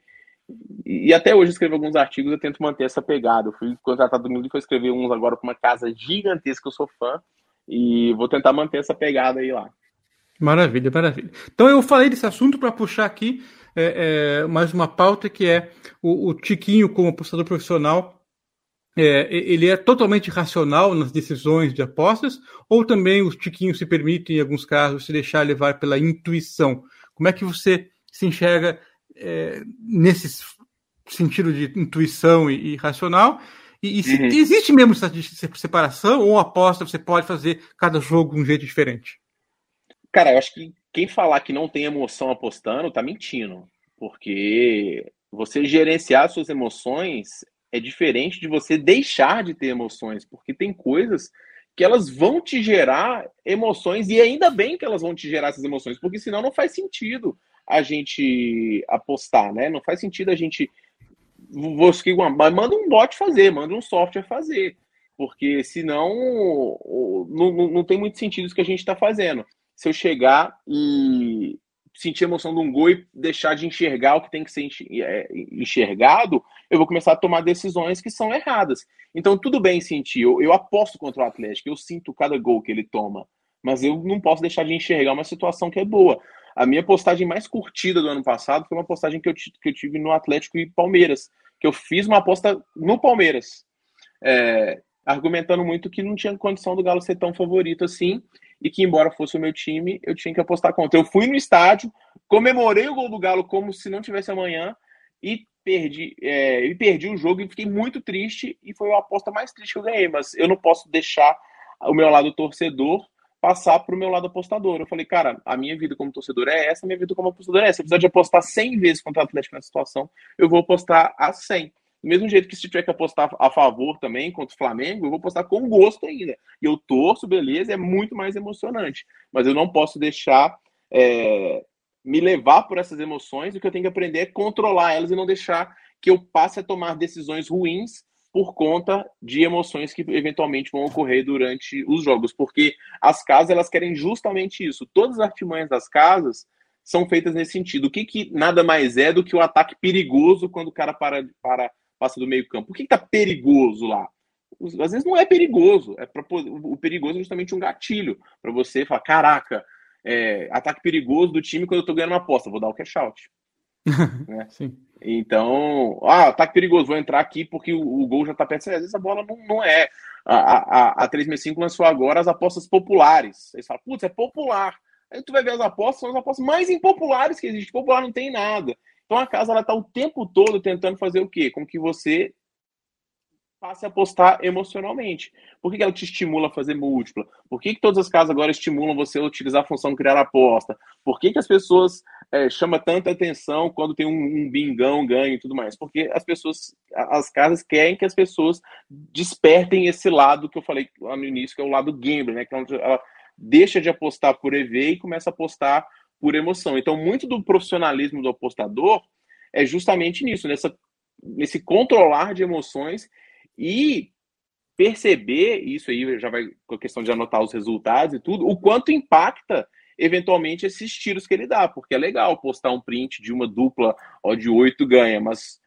e até hoje eu escrevo alguns artigos, eu tento manter essa pegada. Eu fui contratado no mundo e fui escrever uns agora para uma casa gigantesca, eu sou fã, e vou tentar manter essa pegada aí lá. Maravilha, maravilha. Então eu falei desse assunto para puxar aqui é, é, mais uma pauta que é o, o Tiquinho como apostador profissional. É, ele é totalmente racional nas decisões de apostas ou também o Tiquinho se permite, em alguns casos, se deixar levar pela intuição? Como é que você se enxerga é, nesse sentido de intuição e, e racional? E, e se uhum. existe mesmo essa separação ou aposta você pode fazer cada jogo de um jeito diferente? Cara, eu acho que quem falar que não tem emoção apostando tá mentindo. Porque você gerenciar suas emoções é diferente de você deixar de ter emoções. Porque tem coisas que elas vão te gerar emoções e ainda bem que elas vão te gerar essas emoções, porque senão não faz sentido a gente apostar, né? Não faz sentido a gente você manda um bot fazer, manda um software fazer, porque senão não, não, não tem muito sentido isso que a gente está fazendo se eu chegar e sentir a emoção de um gol e deixar de enxergar o que tem que ser é, enxergado, eu vou começar a tomar decisões que são erradas. Então, tudo bem sentir. Eu, eu aposto contra o Atlético, eu sinto cada gol que ele toma. Mas eu não posso deixar de enxergar uma situação que é boa. A minha postagem mais curtida do ano passado foi uma postagem que eu, que eu tive no Atlético e Palmeiras, que eu fiz uma aposta no Palmeiras, é, argumentando muito que não tinha condição do Galo ser tão favorito assim e que, embora fosse o meu time, eu tinha que apostar contra. Eu fui no estádio, comemorei o gol do Galo como se não tivesse amanhã e perdi, é, e perdi o jogo e fiquei muito triste e foi a aposta mais triste que eu ganhei, mas eu não posso deixar o meu lado torcedor passar para o meu lado apostador. Eu falei, cara, a minha vida como torcedor é essa, a minha vida como apostador é essa. Apesar de apostar 100 vezes contra o Atlético nessa situação, eu vou apostar a 100. Do mesmo jeito que se tiver que apostar a favor também contra o Flamengo, eu vou apostar com gosto ainda. E eu torço, beleza, é muito mais emocionante. Mas eu não posso deixar é, me levar por essas emoções. O que eu tenho que aprender é controlar elas e não deixar que eu passe a tomar decisões ruins por conta de emoções que eventualmente vão ocorrer durante os jogos, porque as casas elas querem justamente isso. Todas as artimanhas das casas são feitas nesse sentido. O que, que nada mais é do que o ataque perigoso quando o cara para, para passa do meio campo. Por que está perigoso lá? Às vezes não é perigoso. É pra, o perigoso é justamente um gatilho para você falar: caraca, é, ataque perigoso do time quando eu estou ganhando uma aposta, vou dar o cash out. né? Sim. Então, ah, ataque perigoso, vou entrar aqui porque o, o gol já está perto. Às vezes a bola não, não é. A, a, a 365 lançou agora as apostas populares. Aí você fala, putz, é popular. Aí tu vai ver as apostas, são as apostas mais impopulares que existem. Popular não tem nada. Então a casa ela está o tempo todo tentando fazer o quê? Com que você passe a apostar emocionalmente. Por que, ela te estimula a fazer múltipla? Por que, que todas as casas agora estimulam você a utilizar a função criar aposta? Por que, que as pessoas é, chamam tanta atenção quando tem um, um bingão, ganho e tudo mais? Porque as pessoas, as casas querem que as pessoas despertem esse lado que eu falei lá no início, que é o lado gambler, né? Que é ela deixa de apostar por EV e começa a apostar por emoção. Então, muito do profissionalismo do apostador é justamente nisso, nessa, nesse controlar de emoções e perceber, isso aí já vai com a questão de anotar os resultados e tudo, o quanto impacta eventualmente esses tiros que ele dá, porque é legal postar um print de uma dupla ó, de oito ganha, mas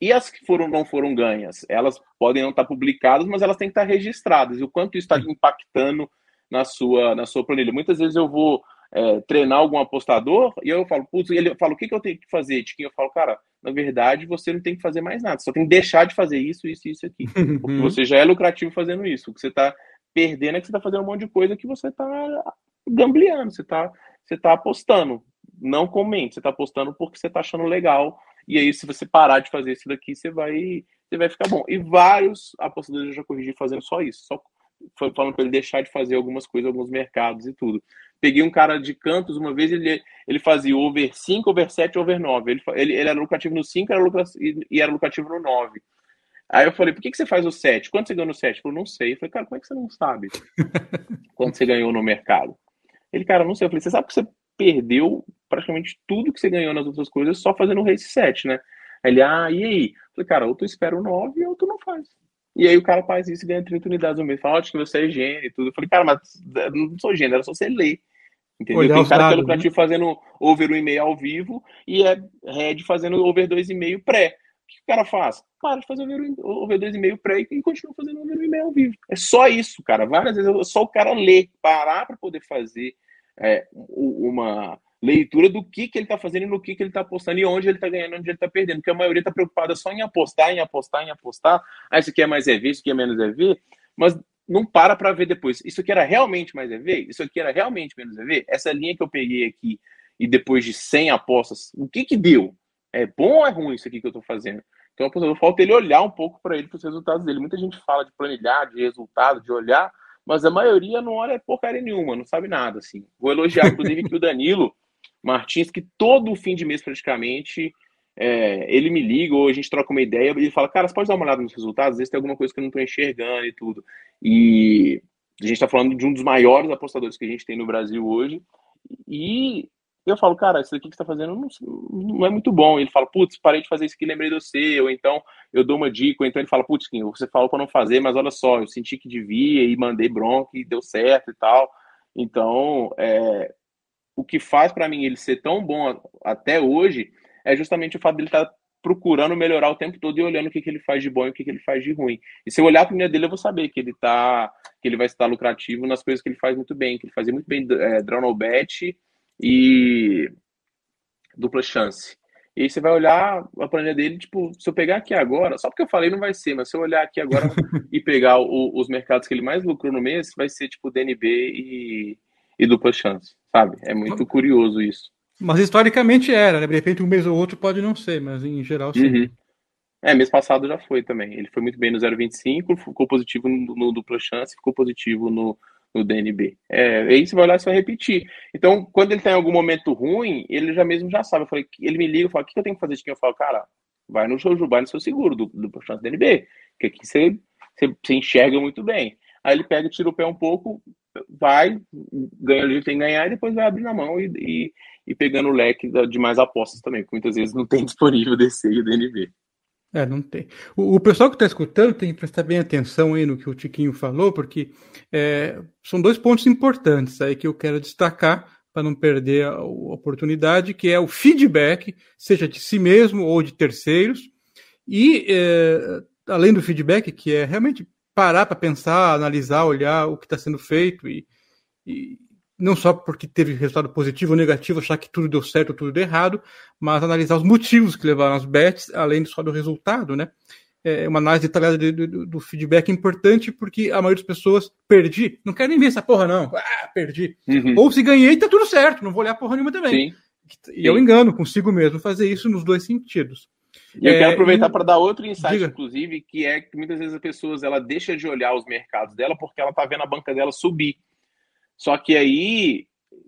e as que foram não foram ganhas? Elas podem não estar publicadas, mas elas têm que estar registradas. E o quanto isso está impactando na sua, na sua planilha? Muitas vezes eu vou é, treinar algum apostador, e eu falo, putz, ele fala, o que, que eu tenho que fazer, Tiquinho? Eu falo, cara, na verdade, você não tem que fazer mais nada, só tem que deixar de fazer isso, isso e isso aqui. Porque você já é lucrativo fazendo isso. O que você está perdendo é que você está fazendo um monte de coisa que você está gambleando, você está você tá apostando. Não comente, você está apostando porque você está achando legal. E aí, se você parar de fazer isso daqui, você vai, você vai ficar bom. E vários apostadores eu já corrigi fazendo só isso, só falando para ele deixar de fazer algumas coisas, alguns mercados e tudo. Peguei um cara de cantos uma vez, ele, ele fazia over 5, over 7, over 9. Ele, ele, ele era lucrativo no 5 era lucrativo, e era lucrativo no 9. Aí eu falei, por que, que você faz o 7? Quanto você ganhou no 7? Ele falou, não sei. Eu falei, cara, como é que você não sabe quanto você ganhou no mercado? Ele, cara, não sei. Eu falei, você sabe que você perdeu praticamente tudo que você ganhou nas outras coisas só fazendo o race 7, né? Ele, ah, e aí? Eu falei, cara, ou tu espera o 9 ou tu não faz. E aí o cara faz isso e ganha 30 unidades no mês. Fala, acho que você é gênio e tudo. Eu falei, cara, mas não sou gênio, era só você ler. Entendeu? Olhar Tem cara dados, que é lucrativo né? fazendo over 1,5 ao vivo e é head fazendo over 2,5 pré. O que o cara faz? Para de fazer over 2,5 pré e continua fazendo over 1,5 ao vivo. É só isso, cara. Várias vezes é só o cara ler, parar para poder fazer é, uma leitura do que, que ele está fazendo, no que, que ele está apostando e onde ele está ganhando, onde ele está perdendo. Porque a maioria está preocupada só em apostar, em apostar, em apostar. Ah, isso aqui é mais EV, isso aqui é menos EV. Mas não para para ver depois. Isso aqui era realmente mais EV? Isso aqui era realmente menos EV? Essa linha que eu peguei aqui e depois de 100 apostas, o que que deu? É bom ou é ruim isso aqui que eu estou fazendo? Então, falta ele olhar um pouco para ele, para os resultados dele. Muita gente fala de planilhar, de resultado, de olhar, mas a maioria não olha porcaria nenhuma, não sabe nada, assim. Vou elogiar, inclusive, que o Danilo Martins, que todo fim de mês praticamente é, ele me liga ou a gente troca uma ideia e ele fala, cara, você pode dar uma olhada nos resultados? Às vezes tem alguma coisa que eu não estou enxergando e tudo. E a gente está falando de um dos maiores apostadores que a gente tem no Brasil hoje. E eu falo, cara, isso aqui que você está fazendo não, não, é muito bom. Ele fala, putz, parei de fazer isso aqui, lembrei de você. Ou então eu dou uma dica. Ou então ele fala, putz, você falou para não fazer, mas olha só, eu senti que devia e mandei bronca e deu certo e tal. Então, é, o que faz para mim ele ser tão bom até hoje é justamente o fato dele estar tá procurando melhorar o tempo todo e olhando o que, que ele faz de bom e o que, que ele faz de ruim. E se eu olhar a primeira dele, eu vou saber que ele tá, que ele vai estar lucrativo nas coisas que ele faz muito bem, que ele fazia muito bem é, draw bet e dupla chance. E aí você vai olhar a planilha dele, tipo, se eu pegar aqui agora, só porque eu falei não vai ser, mas se eu olhar aqui agora e pegar o, os mercados que ele mais lucrou no mês, vai ser tipo DNB e, e dupla chance, sabe? É muito curioso isso. Mas historicamente era, né? De repente um mês ou outro pode não ser, mas em geral sim. Uhum. É, mês passado já foi também. Ele foi muito bem no 0,25, ficou positivo no, no dupla chance, ficou positivo no, no DNB. É, aí você vai olhar e vai repetir. Então, quando ele tem tá algum momento ruim, ele já mesmo já sabe. Eu falei, ele me liga e fala, o que eu tenho que fazer de quem? Eu falo, cara, vai no Jojo, vai no seu seguro, do, do chance DNB, que aqui você, você, você, enxerga muito bem. Aí ele pega, tira o pé um pouco, vai, ganha ali, tem que ganhar, e depois vai abrir na mão e, e, e pegando o leque de mais apostas também, que muitas vezes não tem disponível DC e DNB. É, não tem. O, o pessoal que está escutando tem que prestar bem atenção aí no que o Tiquinho falou, porque é, são dois pontos importantes aí que eu quero destacar para não perder a, oportunidade, que é o feedback, seja de si mesmo ou de terceiros, e é, além do feedback, que é realmente parar para pensar, analisar, olhar o que está sendo feito e, e, não só porque teve resultado positivo ou negativo, achar que tudo deu certo ou tudo deu errado, mas analisar os motivos que levaram às bets, além só do resultado, né? É uma análise detalhada de, de, do feedback importante, porque a maioria das pessoas perdi, não quer nem ver essa porra, não. Ah, perdi. Uhum. Ou se ganhei, tá tudo certo, não vou olhar porra nenhuma também. Sim. E Sim. eu engano consigo mesmo fazer isso nos dois sentidos. E eu é, quero aproveitar e... para dar outro insight, Diga. inclusive, que é que muitas vezes as pessoas ela deixa de olhar os mercados dela porque ela tá vendo a banca dela subir. Só que aí,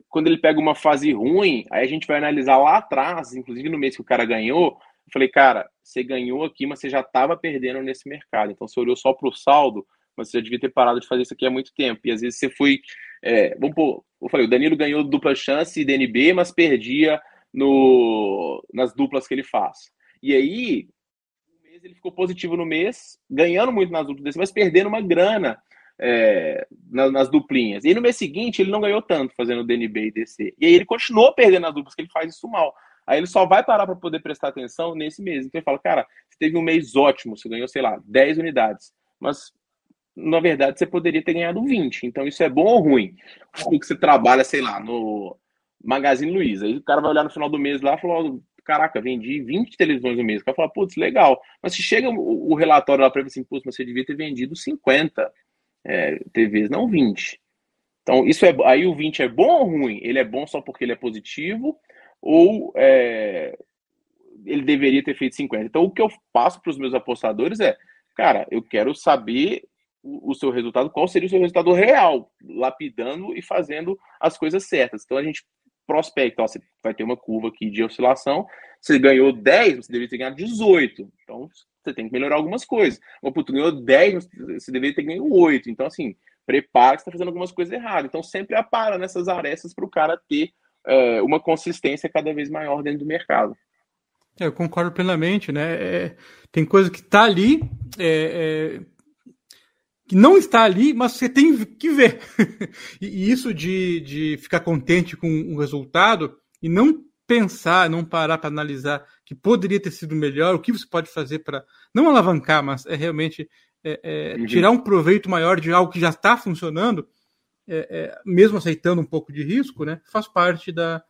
quando ele pega uma fase ruim, aí a gente vai analisar lá atrás, inclusive no mês que o cara ganhou. Eu falei, cara, você ganhou aqui, mas você já estava perdendo nesse mercado. Então você olhou só para o saldo, mas você já devia ter parado de fazer isso aqui há muito tempo. E às vezes você foi. É, vamos pôr, eu falei, o Danilo ganhou dupla chance e DNB, mas perdia no, nas duplas que ele faz. E aí, ele ficou positivo no mês, ganhando muito nas duplas, mas perdendo uma grana é, nas, nas, duplinhas. E no mês seguinte ele não ganhou tanto fazendo DNB e DC. E aí ele continuou perdendo as duplas, que ele faz isso mal. Aí ele só vai parar para poder prestar atenção nesse mês. Então ele fala, cara, você teve um mês ótimo, você ganhou, sei lá, 10 unidades. Mas, na verdade, você poderia ter ganhado 20. Então isso é bom ou ruim? O que você trabalha, sei lá, no Magazine Luiza. Aí o cara vai olhar no final do mês lá e falar, caraca, vendi 20 televisões no mês. O cara fala, putz, legal. Mas se chega o, relatório lá para ele assim, putz, mas você devia ter vendido 50 é, TVs, não 20. Então, isso é aí o 20 é bom ou ruim? Ele é bom só porque ele é positivo ou é, ele deveria ter feito 50? Então, o que eu passo para os meus apostadores é, cara, eu quero saber o, o, seu resultado, qual seria o seu resultado real, lapidando e fazendo as coisas certas. Então, a gente prospecta, ó, você vai ter uma curva aqui de oscilação, você ganhou 10, você deveria ter ganhado 18. Então, você tem que melhorar algumas coisas. Uma puta ganhou 10, você deveria ter ganho 8. Então, assim, prepara que você está fazendo algumas coisas erradas. Então, sempre apara nessas arestas para o cara ter é, uma consistência cada vez maior dentro do mercado. É, eu concordo plenamente, né? É, tem coisa que está ali, é, é, que não está ali, mas você tem que ver. e isso de, de ficar contente com o resultado e não pensar, não parar para analisar que poderia ter sido melhor, o que você pode fazer para não alavancar, mas é realmente é, é, uhum. tirar um proveito maior de algo que já está funcionando, é, é, mesmo aceitando um pouco de risco, né, faz parte da,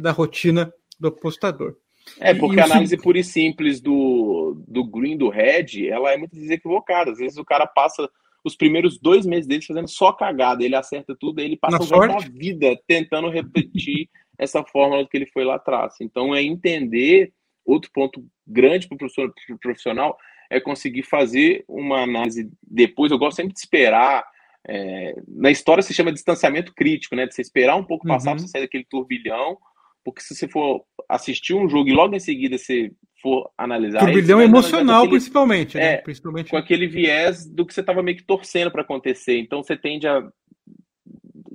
da rotina do apostador. É, porque a análise pura e simples do, do green, do red, ela é muitas vezes equivocada. Às vezes o cara passa os primeiros dois meses dele fazendo só cagada, ele acerta tudo, ele passa o resto da vida tentando repetir essa fórmula que ele foi lá atrás. Então é entender, outro ponto grande para o profissional é conseguir fazer uma análise depois. Eu gosto sempre de esperar. É, na história se chama distanciamento crítico, né? De você esperar um pouco passar uhum. para você sair daquele turbilhão, porque se você for assistir um jogo e logo em seguida você for analisar. Turbilhão emocional, aquele, principalmente, né? É, principalmente. Com aquele viés do que você estava meio que torcendo para acontecer. Então você tende a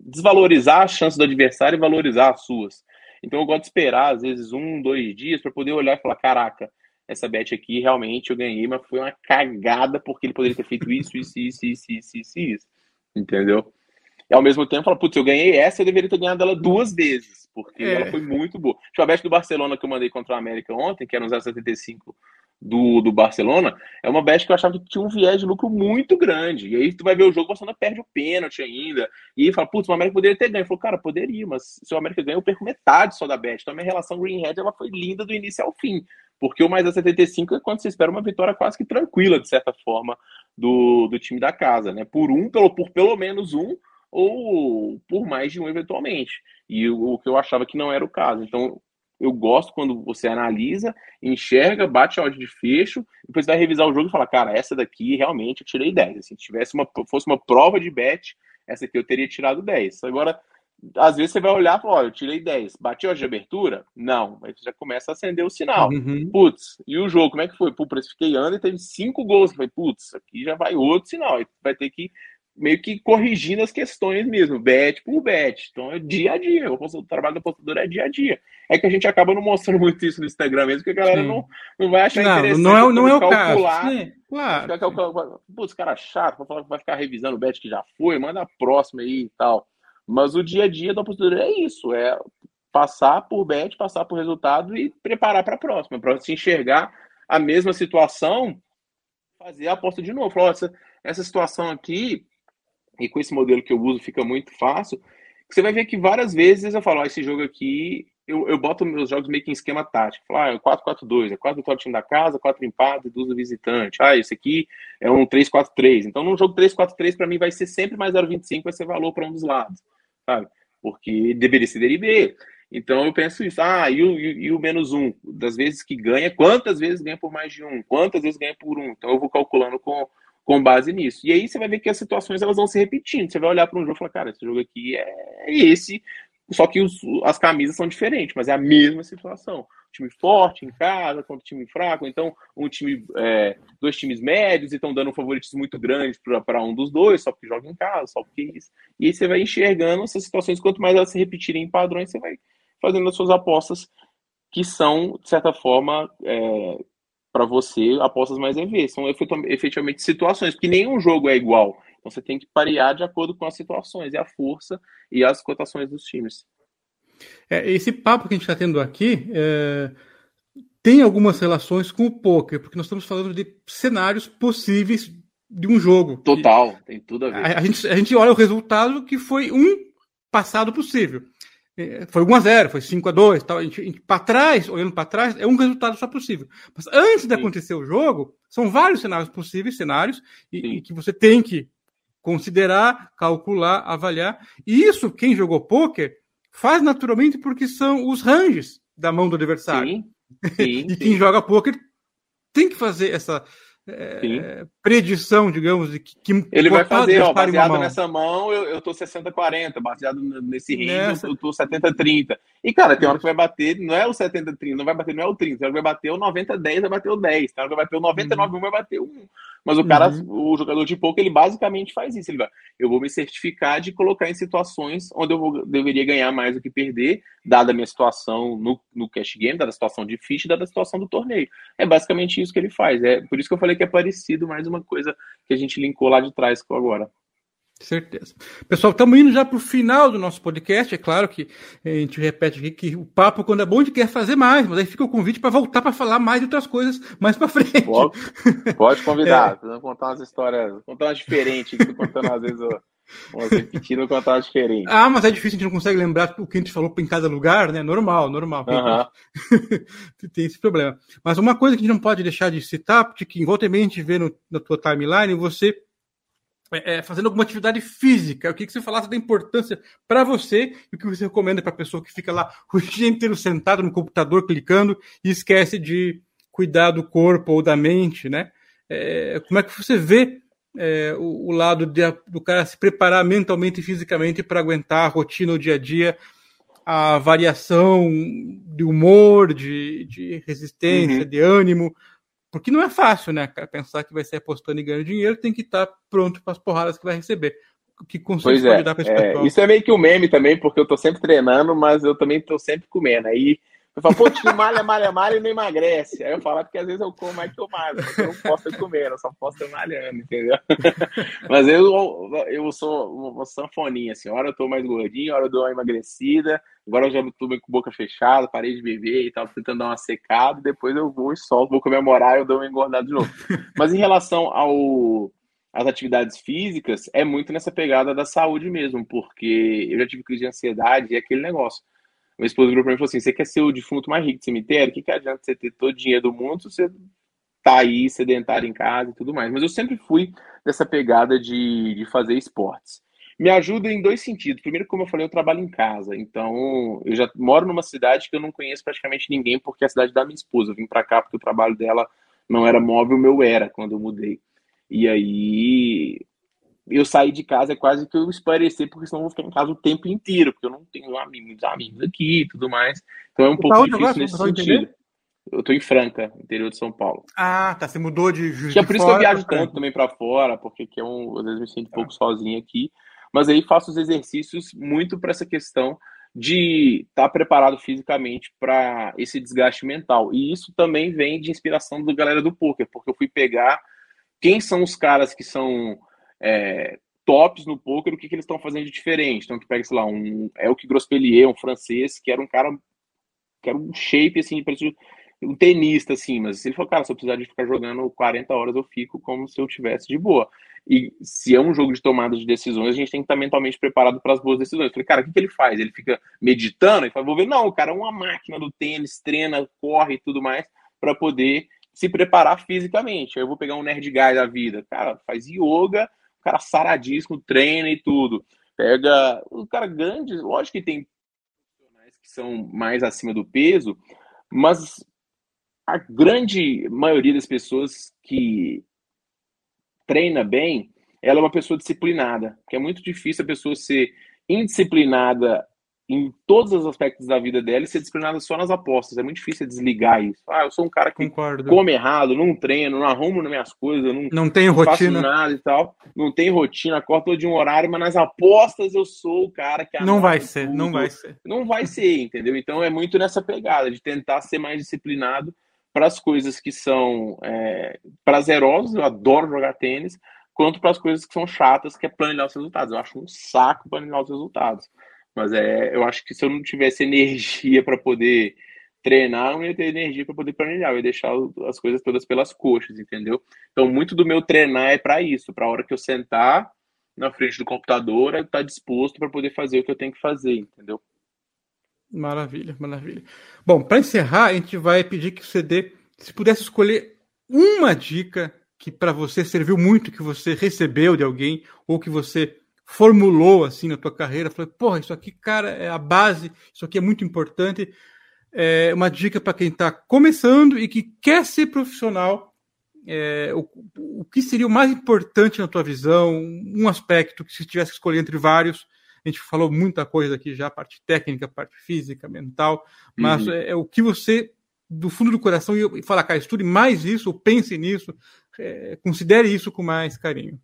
desvalorizar as chances do adversário e valorizar as suas. Então eu gosto de esperar, às vezes, um, dois dias para poder olhar e falar: caraca, essa bet aqui realmente eu ganhei, mas foi uma cagada porque ele poderia ter feito isso, isso, isso, isso, isso, isso, isso. Entendeu? E ao mesmo tempo, fala, putz, eu ganhei essa, eu deveria ter ganhado ela duas vezes, porque é. ela foi muito boa. Tipo, a bet do Barcelona que eu mandei contra o América ontem, que era um 0,75 do, do Barcelona, é uma bet que eu achava que tinha um viés de lucro muito grande. E aí tu vai ver o jogo, o Barcelona perde o pênalti ainda. E aí fala, putz, o América poderia ter ganho. Falou, cara, poderia, mas se o América ganha, eu perco metade só da bet. Então a minha relação Greenhead ela foi linda do início ao fim. Porque o mais a 75 é quando você espera uma vitória quase que tranquila, de certa forma, do, do time da casa, né? Por um, pelo, por pelo menos um, ou por mais de um eventualmente. E o, o que eu achava que não era o caso. Então, eu gosto quando você analisa, enxerga, bate a de fecho, depois vai revisar o jogo e fala, cara, essa daqui realmente eu tirei 10. Assim, se tivesse uma, fosse uma prova de bet, essa aqui eu teria tirado 10. Agora, às vezes você vai olhar e falar, olha, eu tirei 10. Bati a de abertura? Não. Aí você já começa a acender o sinal. Uhum. Putz, e o jogo, como é que foi? Pô, precifiquei under e teve 5 gols. Eu falei, putz, aqui já vai outro sinal. Aí vai ter que meio que corrigindo as questões mesmo, bet por bet. Então é dia a dia. O trabalho do apostador é dia a dia. É que a gente acaba não mostrando muito isso no Instagram mesmo, porque a galera não, não vai achar não, interessante. Não é, não é o calcular, caso. Sim, claro. Calcular, Putz, cara chato, vai ficar revisando o bet que já foi, manda a próxima aí e tal. Mas o dia a dia do apostador é isso, é passar por bet, passar por resultado e preparar para a próxima, para se enxergar a mesma situação, fazer a aposta de novo. Falar, essa, essa situação aqui e com esse modelo que eu uso fica muito fácil, você vai ver que várias vezes eu falo, ah, esse jogo aqui, eu, eu boto meus jogos meio que em esquema tático. Falo, ah, é 4-4-2, é 4 vitórias do time da casa, 4 empates e 2 do visitante. Ah, esse aqui é um 3-4-3. Então, num jogo 3-4-3, para mim, vai ser sempre mais 0,25, vai ser valor para um dos lados, sabe? Porque deveria ser DRB. Então, eu penso isso. Ah, e o, e o menos um? Das vezes que ganha, quantas vezes ganha por mais de um? Quantas vezes ganha por um? Então, eu vou calculando com com base nisso. E aí você vai ver que as situações elas vão se repetindo. Você vai olhar para um jogo e falar, cara, esse jogo aqui é esse, só que os, as camisas são diferentes, mas é a mesma situação. time forte em casa contra time fraco, então um time, é, dois times médios e estão dando um favoritismo muito grande para um dos dois, só porque joga em casa, só porque isso. E aí você vai enxergando essas situações, quanto mais elas se repetirem em padrões, você vai fazendo as suas apostas que são, de certa forma, é, para você apostas mais EV. São efetivamente situações, porque nenhum jogo é igual. Então você tem que parear de acordo com as situações e a força e as cotações dos times. É, esse papo que a gente está tendo aqui é, tem algumas relações com o poker, porque nós estamos falando de cenários possíveis de um jogo. Total, tem tudo a ver. A, a, gente, a gente olha o resultado que foi um passado possível. É, foi 1 a 0 foi 5 a 2 tal. A gente, gente para trás, olhando para trás, é um resultado só possível. Mas antes de Sim. acontecer o jogo, são vários cenários possíveis, cenários, e, e, que você tem que considerar, calcular, avaliar. E isso, quem jogou poker, faz naturalmente porque são os ranges da mão do adversário. Sim. Sim, e quem joga poker tem que fazer essa, é, predição, digamos, de que, que ele vai fazer, ó, baseado nessa mão, eu, eu tô 60-40, baseado nesse range, Nessa... eu tô 70-30. E, cara, tem hora que vai bater, não é o 70-30, não vai bater, não é o 30, tem hora que vai bater o 90-10, vai bater o 10, tem hora que vai bater o 99, uhum. vai bater o 1. Mas o cara, uhum. o jogador de pouco, ele basicamente faz isso. Ele vai, eu vou me certificar de colocar em situações onde eu vou, deveria ganhar mais do que perder, dada a minha situação no, no cash game, dada a situação de ficha, dada a situação do torneio. É basicamente isso que ele faz. É por isso que eu falei que é parecido, mais uma coisa que a gente linkou lá de trás com agora. Certeza. Pessoal, estamos indo já para o final do nosso podcast. É claro que a gente repete aqui que o papo, quando é bom, a gente quer fazer mais, mas aí fica o convite para voltar para falar mais de outras coisas mais para frente. Pode, pode convidar, é. contar umas histórias, contar umas diferentes, contando às vezes umas repetindo, contar umas diferentes. Ah, mas é difícil, a gente não consegue lembrar o que a gente falou em cada lugar, né? Normal, normal. Uhum. Tem esse problema. Mas uma coisa que a gente não pode deixar de citar, porque que volta e meia a gente vê no, na tua timeline, você é, fazendo alguma atividade física. Eu queria que você falasse da importância para você e o que você recomenda para a pessoa que fica lá o dia inteiro sentado no computador clicando e esquece de cuidar do corpo ou da mente, né? É, como é que você vê é, o, o, lado de, do cara se preparar mentalmente e fisicamente para aguentar a rotina, o dia a dia, a variação de humor, de, de resistência, uhum. de ânimo, porque não é fácil, né? Pensar que vai ser apostando e ganhando dinheiro, tem que estar tá pronto para as porradas que vai receber. Que conselho pode é, dar para esse é, Isso é meio que um meme também, porque eu estou sempre treinando, mas eu também estou sempre comendo. Aí Eu falo, pô, tio malha, malha, malha e não emagrece. Aí eu falo, é porque às vezes eu como mais que eu malho, eu não posso comer, eu só posso malhando, entendeu? Mas eu, eu sou uma sanfoninha, assim, hora eu tô mais gordinho, hora eu dou uma emagrecida, agora eu já tô meio com boca fechada, parei de beber e tal, tentando dar uma secada, depois eu vou e solto, vou comemorar e eu dou uma engordada de novo. Mas em relação ao as atividades físicas, é muito nessa pegada da saúde mesmo, porque eu já tive crise de ansiedade e é aquele negócio minha esposa virou pra mim e falou assim: você quer ser o defunto mais rico do cemitério? O que, que adianta você ter todo o dinheiro do mundo se você tá aí sedentário em casa e tudo mais? Mas eu sempre fui dessa pegada de, de fazer esportes. Me ajuda em dois sentidos. Primeiro, como eu falei, eu trabalho em casa. Então, eu já moro numa cidade que eu não conheço praticamente ninguém, porque é a cidade da minha esposa. Eu vim para cá porque o trabalho dela não era móvel, o meu era quando eu mudei. E aí, eu sair de casa é quase que eu esparecer, porque senão eu vou ficar em casa o tempo inteiro, porque eu não tenho amigos, amigos aqui e tudo mais. Então é um pouco difícil agora, nesse sentido. Entender? Eu tô em Franca, interior de São Paulo. Ah, tá. Você mudou de Juiz é por isso que eu viajo tanto também para fora, porque aqui é um, às vezes me sinto um pouco ah. sozinho aqui. Mas aí faço os exercícios muito para essa questão de estar tá preparado fisicamente para esse desgaste mental. E isso também vem de inspiração do galera do poker, porque eu fui pegar quem são os caras que são é, tops no poker, o que, que eles estão fazendo de diferente. Então, tu pega, sei lá, um que Grospelier, um francês, que era um cara que era um shape, assim, um tenista, assim, mas ele falou, cara, se eu precisar de ficar jogando 40 horas, eu fico como se eu tivesse de boa. E se é um jogo de tomada de decisões, a gente tem que estar mentalmente preparado para as boas decisões. Eu falei, cara, o que, que ele faz? Ele fica meditando e fala, vou ver, não, o cara é uma máquina do tênis, treina, corre e tudo mais, para poder se preparar fisicamente. Eu vou pegar um nerd guy da vida, cara, faz yoga o cara saradíssimo, treina e tudo. Pega o cara grande, lógico que tem profissionais que são mais acima do peso, mas a grande maioria das pessoas que treina bem, ela é uma pessoa disciplinada, que é muito difícil a pessoa ser indisciplinada em todos os aspectos da vida dela e ser disciplinada só nas apostas. É muito difícil desligar isso. Ah, eu sou um cara que Concordo. come errado, não treino, não arrumo nas minhas coisas, não, não tenho não rotina. nada e tal. Não tenho rotina, acordo de um horário, mas nas apostas eu sou o cara que Não vai ser, tudo. não vai ser. Não vai ser, entendeu? Então é muito nessa pegada de tentar ser mais disciplinado para as coisas que são é, prazerosas, eu adoro jogar tênis, quanto para as coisas que são chatas, que é planilhar os resultados. Eu acho um saco planilhar os resultados. Mas é, eu acho que se eu não tivesse energia para poder treinar, eu não ia ter energia para poder planejar, eu ia deixar as coisas todas pelas coxas, entendeu? Então, muito do meu treinar é para isso, para a hora que eu sentar na frente do computador, eu estar tá disposto para poder fazer o que eu tenho que fazer, entendeu? Maravilha, maravilha. Bom, para encerrar, a gente vai pedir que você dê, se pudesse escolher uma dica que para você serviu muito, que você recebeu de alguém, ou que você formulou assim na tua carreira, falou, porra, isso aqui, cara, é a base, isso aqui é muito importante. É uma dica para quem está começando e que quer ser profissional. É, o, o que seria o mais importante na tua visão? Um aspecto que se tivesse que escolher entre vários, a gente falou muita coisa aqui já, parte técnica, parte física, mental, mas uhum. é, é, o que você, do fundo do coração, e falar, cara, estude mais isso, pense nisso, é, considere isso com mais carinho.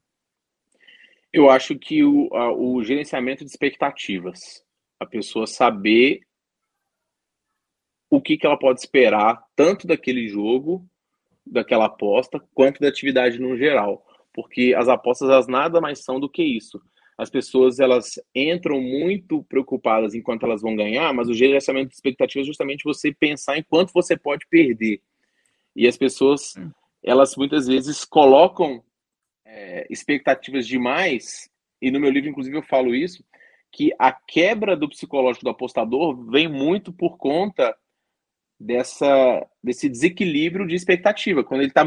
Eu acho que o, a, o gerenciamento de expectativas, a pessoa saber o que, que ela pode esperar, tanto daquele jogo, daquela aposta, quanto da atividade no geral. Porque as apostas, elas nada mais são do que isso. As pessoas, elas entram muito preocupadas enquanto elas vão ganhar, mas o gerenciamento de expectativas é justamente você pensar em quanto você pode perder. E as pessoas, elas muitas vezes colocam é, expectativas demais, e no meu livro, inclusive, eu falo isso, que a quebra do psicológico do apostador vem muito por conta dessa, desse desequilíbrio de expectativa. Quando ele está.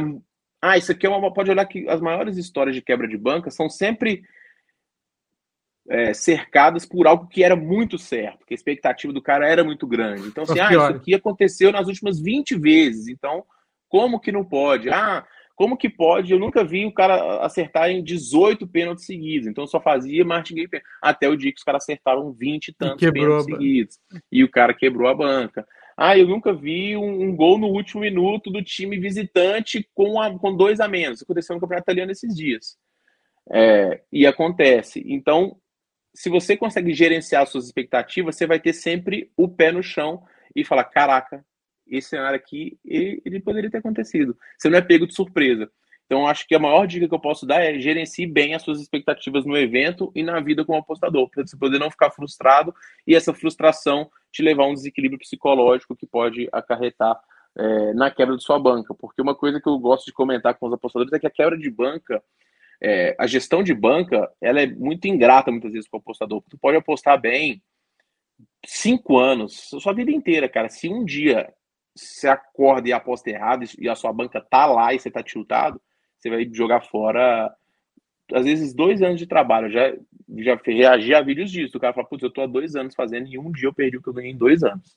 Ah, isso aqui é uma. Pode olhar que as maiores histórias de quebra de banca são sempre é, cercadas por algo que era muito certo, que a expectativa do cara era muito grande. Então, assim, ah, isso aqui aconteceu nas últimas 20 vezes, então como que não pode? Ah, como que pode? Eu nunca vi o cara acertar em 18 pênaltis seguidos. Então só fazia martingale Até o dia que os caras acertaram 20 e tantos e pênaltis seguidos. E o cara quebrou a banca. Ah, eu nunca vi um, um, gol no último minuto do time visitante com, a, com dois a menos. Aconteceu no Campeonato Italiano esses dias. É, e acontece. Então, se você consegue gerenciar suas expectativas, você vai ter sempre o pé no chão e fala: caraca, esse cenário aqui, ele poderia ter acontecido. Você não é pego de surpresa. Então, acho que a maior dica que eu posso dar é gerencie bem as suas expectativas no evento e na vida como apostador, para você poder não ficar frustrado e essa frustração te levar a um desequilíbrio psicológico que pode acarretar é, na quebra de sua banca. Porque uma coisa que eu gosto de comentar com os apostadores é que a quebra de banca, é, a gestão de banca, ela é muito ingrata muitas vezes para o apostador. Tu pode apostar bem cinco anos, sua vida inteira, cara. Se um dia você acorda e aposta errado e a sua banca tá lá e você tá tiltado, você vai jogar fora, às vezes, dois anos de trabalho. Já, já reagi a vídeos disso. O cara fala, putz, eu tô há dois anos fazendo e um dia eu perdi o que eu ganhei em dois anos.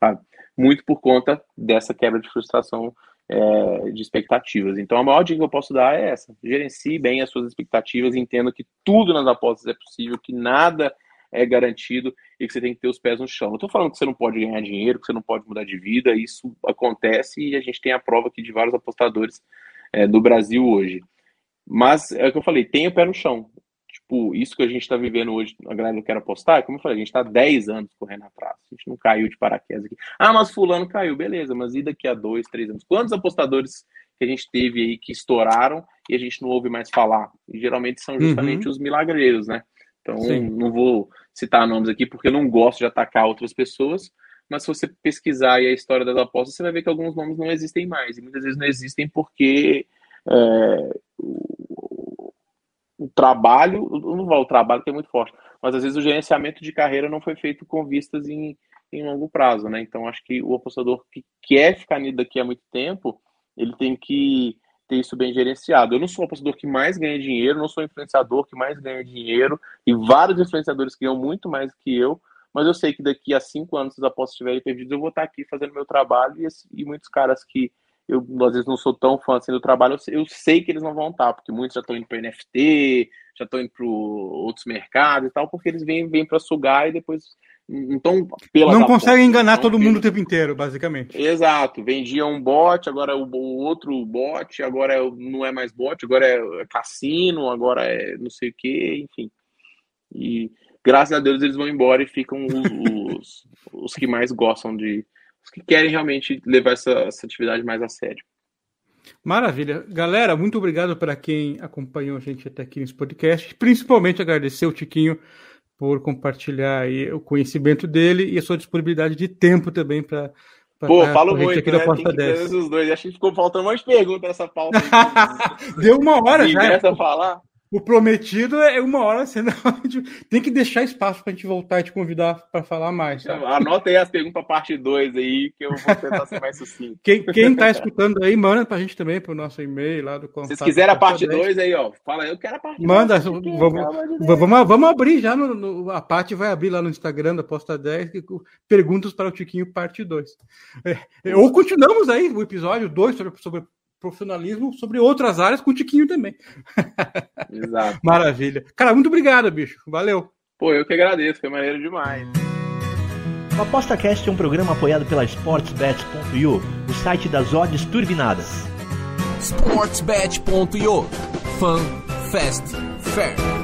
Sabe? Muito por conta dessa quebra de frustração é, de expectativas. Então, a maior dica que eu posso dar é essa: gerencie bem as suas expectativas, entenda que tudo nas apostas é possível, que nada é garantido e que você tem que ter os pés no chão. Não estou falando que você não pode ganhar dinheiro, que você não pode mudar de vida, isso acontece e a gente tem a prova aqui de vários apostadores é, do Brasil hoje. Mas é o que eu falei, tenha o pé no chão. Tipo, isso que a gente está vivendo hoje, a galera não quer apostar, como eu falei, a gente está 10 anos correndo atrás. A gente não caiu de paraquedas aqui. Ah, mas fulano caiu, beleza, mas e daqui a dois, três anos? Quantos apostadores que a gente teve aí que estouraram e a gente não ouve mais falar? E geralmente são justamente uhum. os milagreiros, né? Então, Sim. não vou citar nomes aqui porque eu não gosto de atacar outras pessoas, mas se você pesquisar aí a história das apostas, você vai ver que alguns nomes não existem mais. E muitas vezes não existem porque é, o, trabalho, não o trabalho que é muito forte, mas às vezes o gerenciamento de carreira não foi feito com vistas em, em longo prazo, né? Então acho que o apostador que quer ficar daqui há muito tempo, ele tem que ter isso bem gerenciado. Eu não sou o apostador que mais ganha dinheiro, não sou o influenciador que mais ganha dinheiro, e vários influenciadores ganham muito mais que eu, mas eu sei que daqui a cinco anos, se as apostas estiverem perdidas, eu vou estar aqui fazendo meu trabalho e, e muitos caras que eu às vezes não sou tão fã assim do trabalho, eu, sei que eles não vão estar, porque muitos já estão indo para NFT, já estão indo para outros mercados e tal, porque eles vêm, vêm para sugar e depois então não conseguem enganar todo mundo o tempo inteiro, basicamente. Exato, vendia um bot, agora o, o outro bot, agora é, não é mais bot, agora é cassino, agora é não sei o que, enfim. E graças a Deus eles vão embora e ficam os, os, os que mais gostam de. Os que querem realmente levar essa, essa atividade mais a sério. Maravilha. Galera, muito obrigado para quem acompanhou a gente até aqui nesse podcast. Principalmente agradecer o Tiquinho por compartilhar aí o conhecimento dele e a sua disponibilidade de tempo também para. Pô, falo muito, aqui né? Da porta Tem que os dois. Acho que ficou faltando mais perguntas nessa pauta. Deu uma hora já. Começa a falar. O prometido é uma hora, senão tem que deixar espaço para a gente voltar e te convidar para falar mais. Tá? Anota aí as perguntas para parte 2 aí, que eu vou tentar ser mais sucinto. Quem, quem tá escutando aí, manda para a gente também, para o nosso e-mail lá do contato. Se quiserem a parte 2 aí, ó, fala, eu quero a parte 2. Manda, dois, vamos, vamos, vamos, abrir já, no, no, a parte vai abrir lá no Instagram da Posta 10, perguntas para o Tiquinho, parte 2. É, ou continuamos aí o episódio 2 sobre, sobre profissionalismo sobre outras áreas com o Tiquinho também. Exato. Maravilha. Cara, muito obrigado, bicho. Valeu. Pô, eu que agradeço, foi maneiro demais. O ApostaCast é um programa apoiado pela SportsBet.io, o site das odds turbinadas. SportsBet.io Fun, Fast, Fair.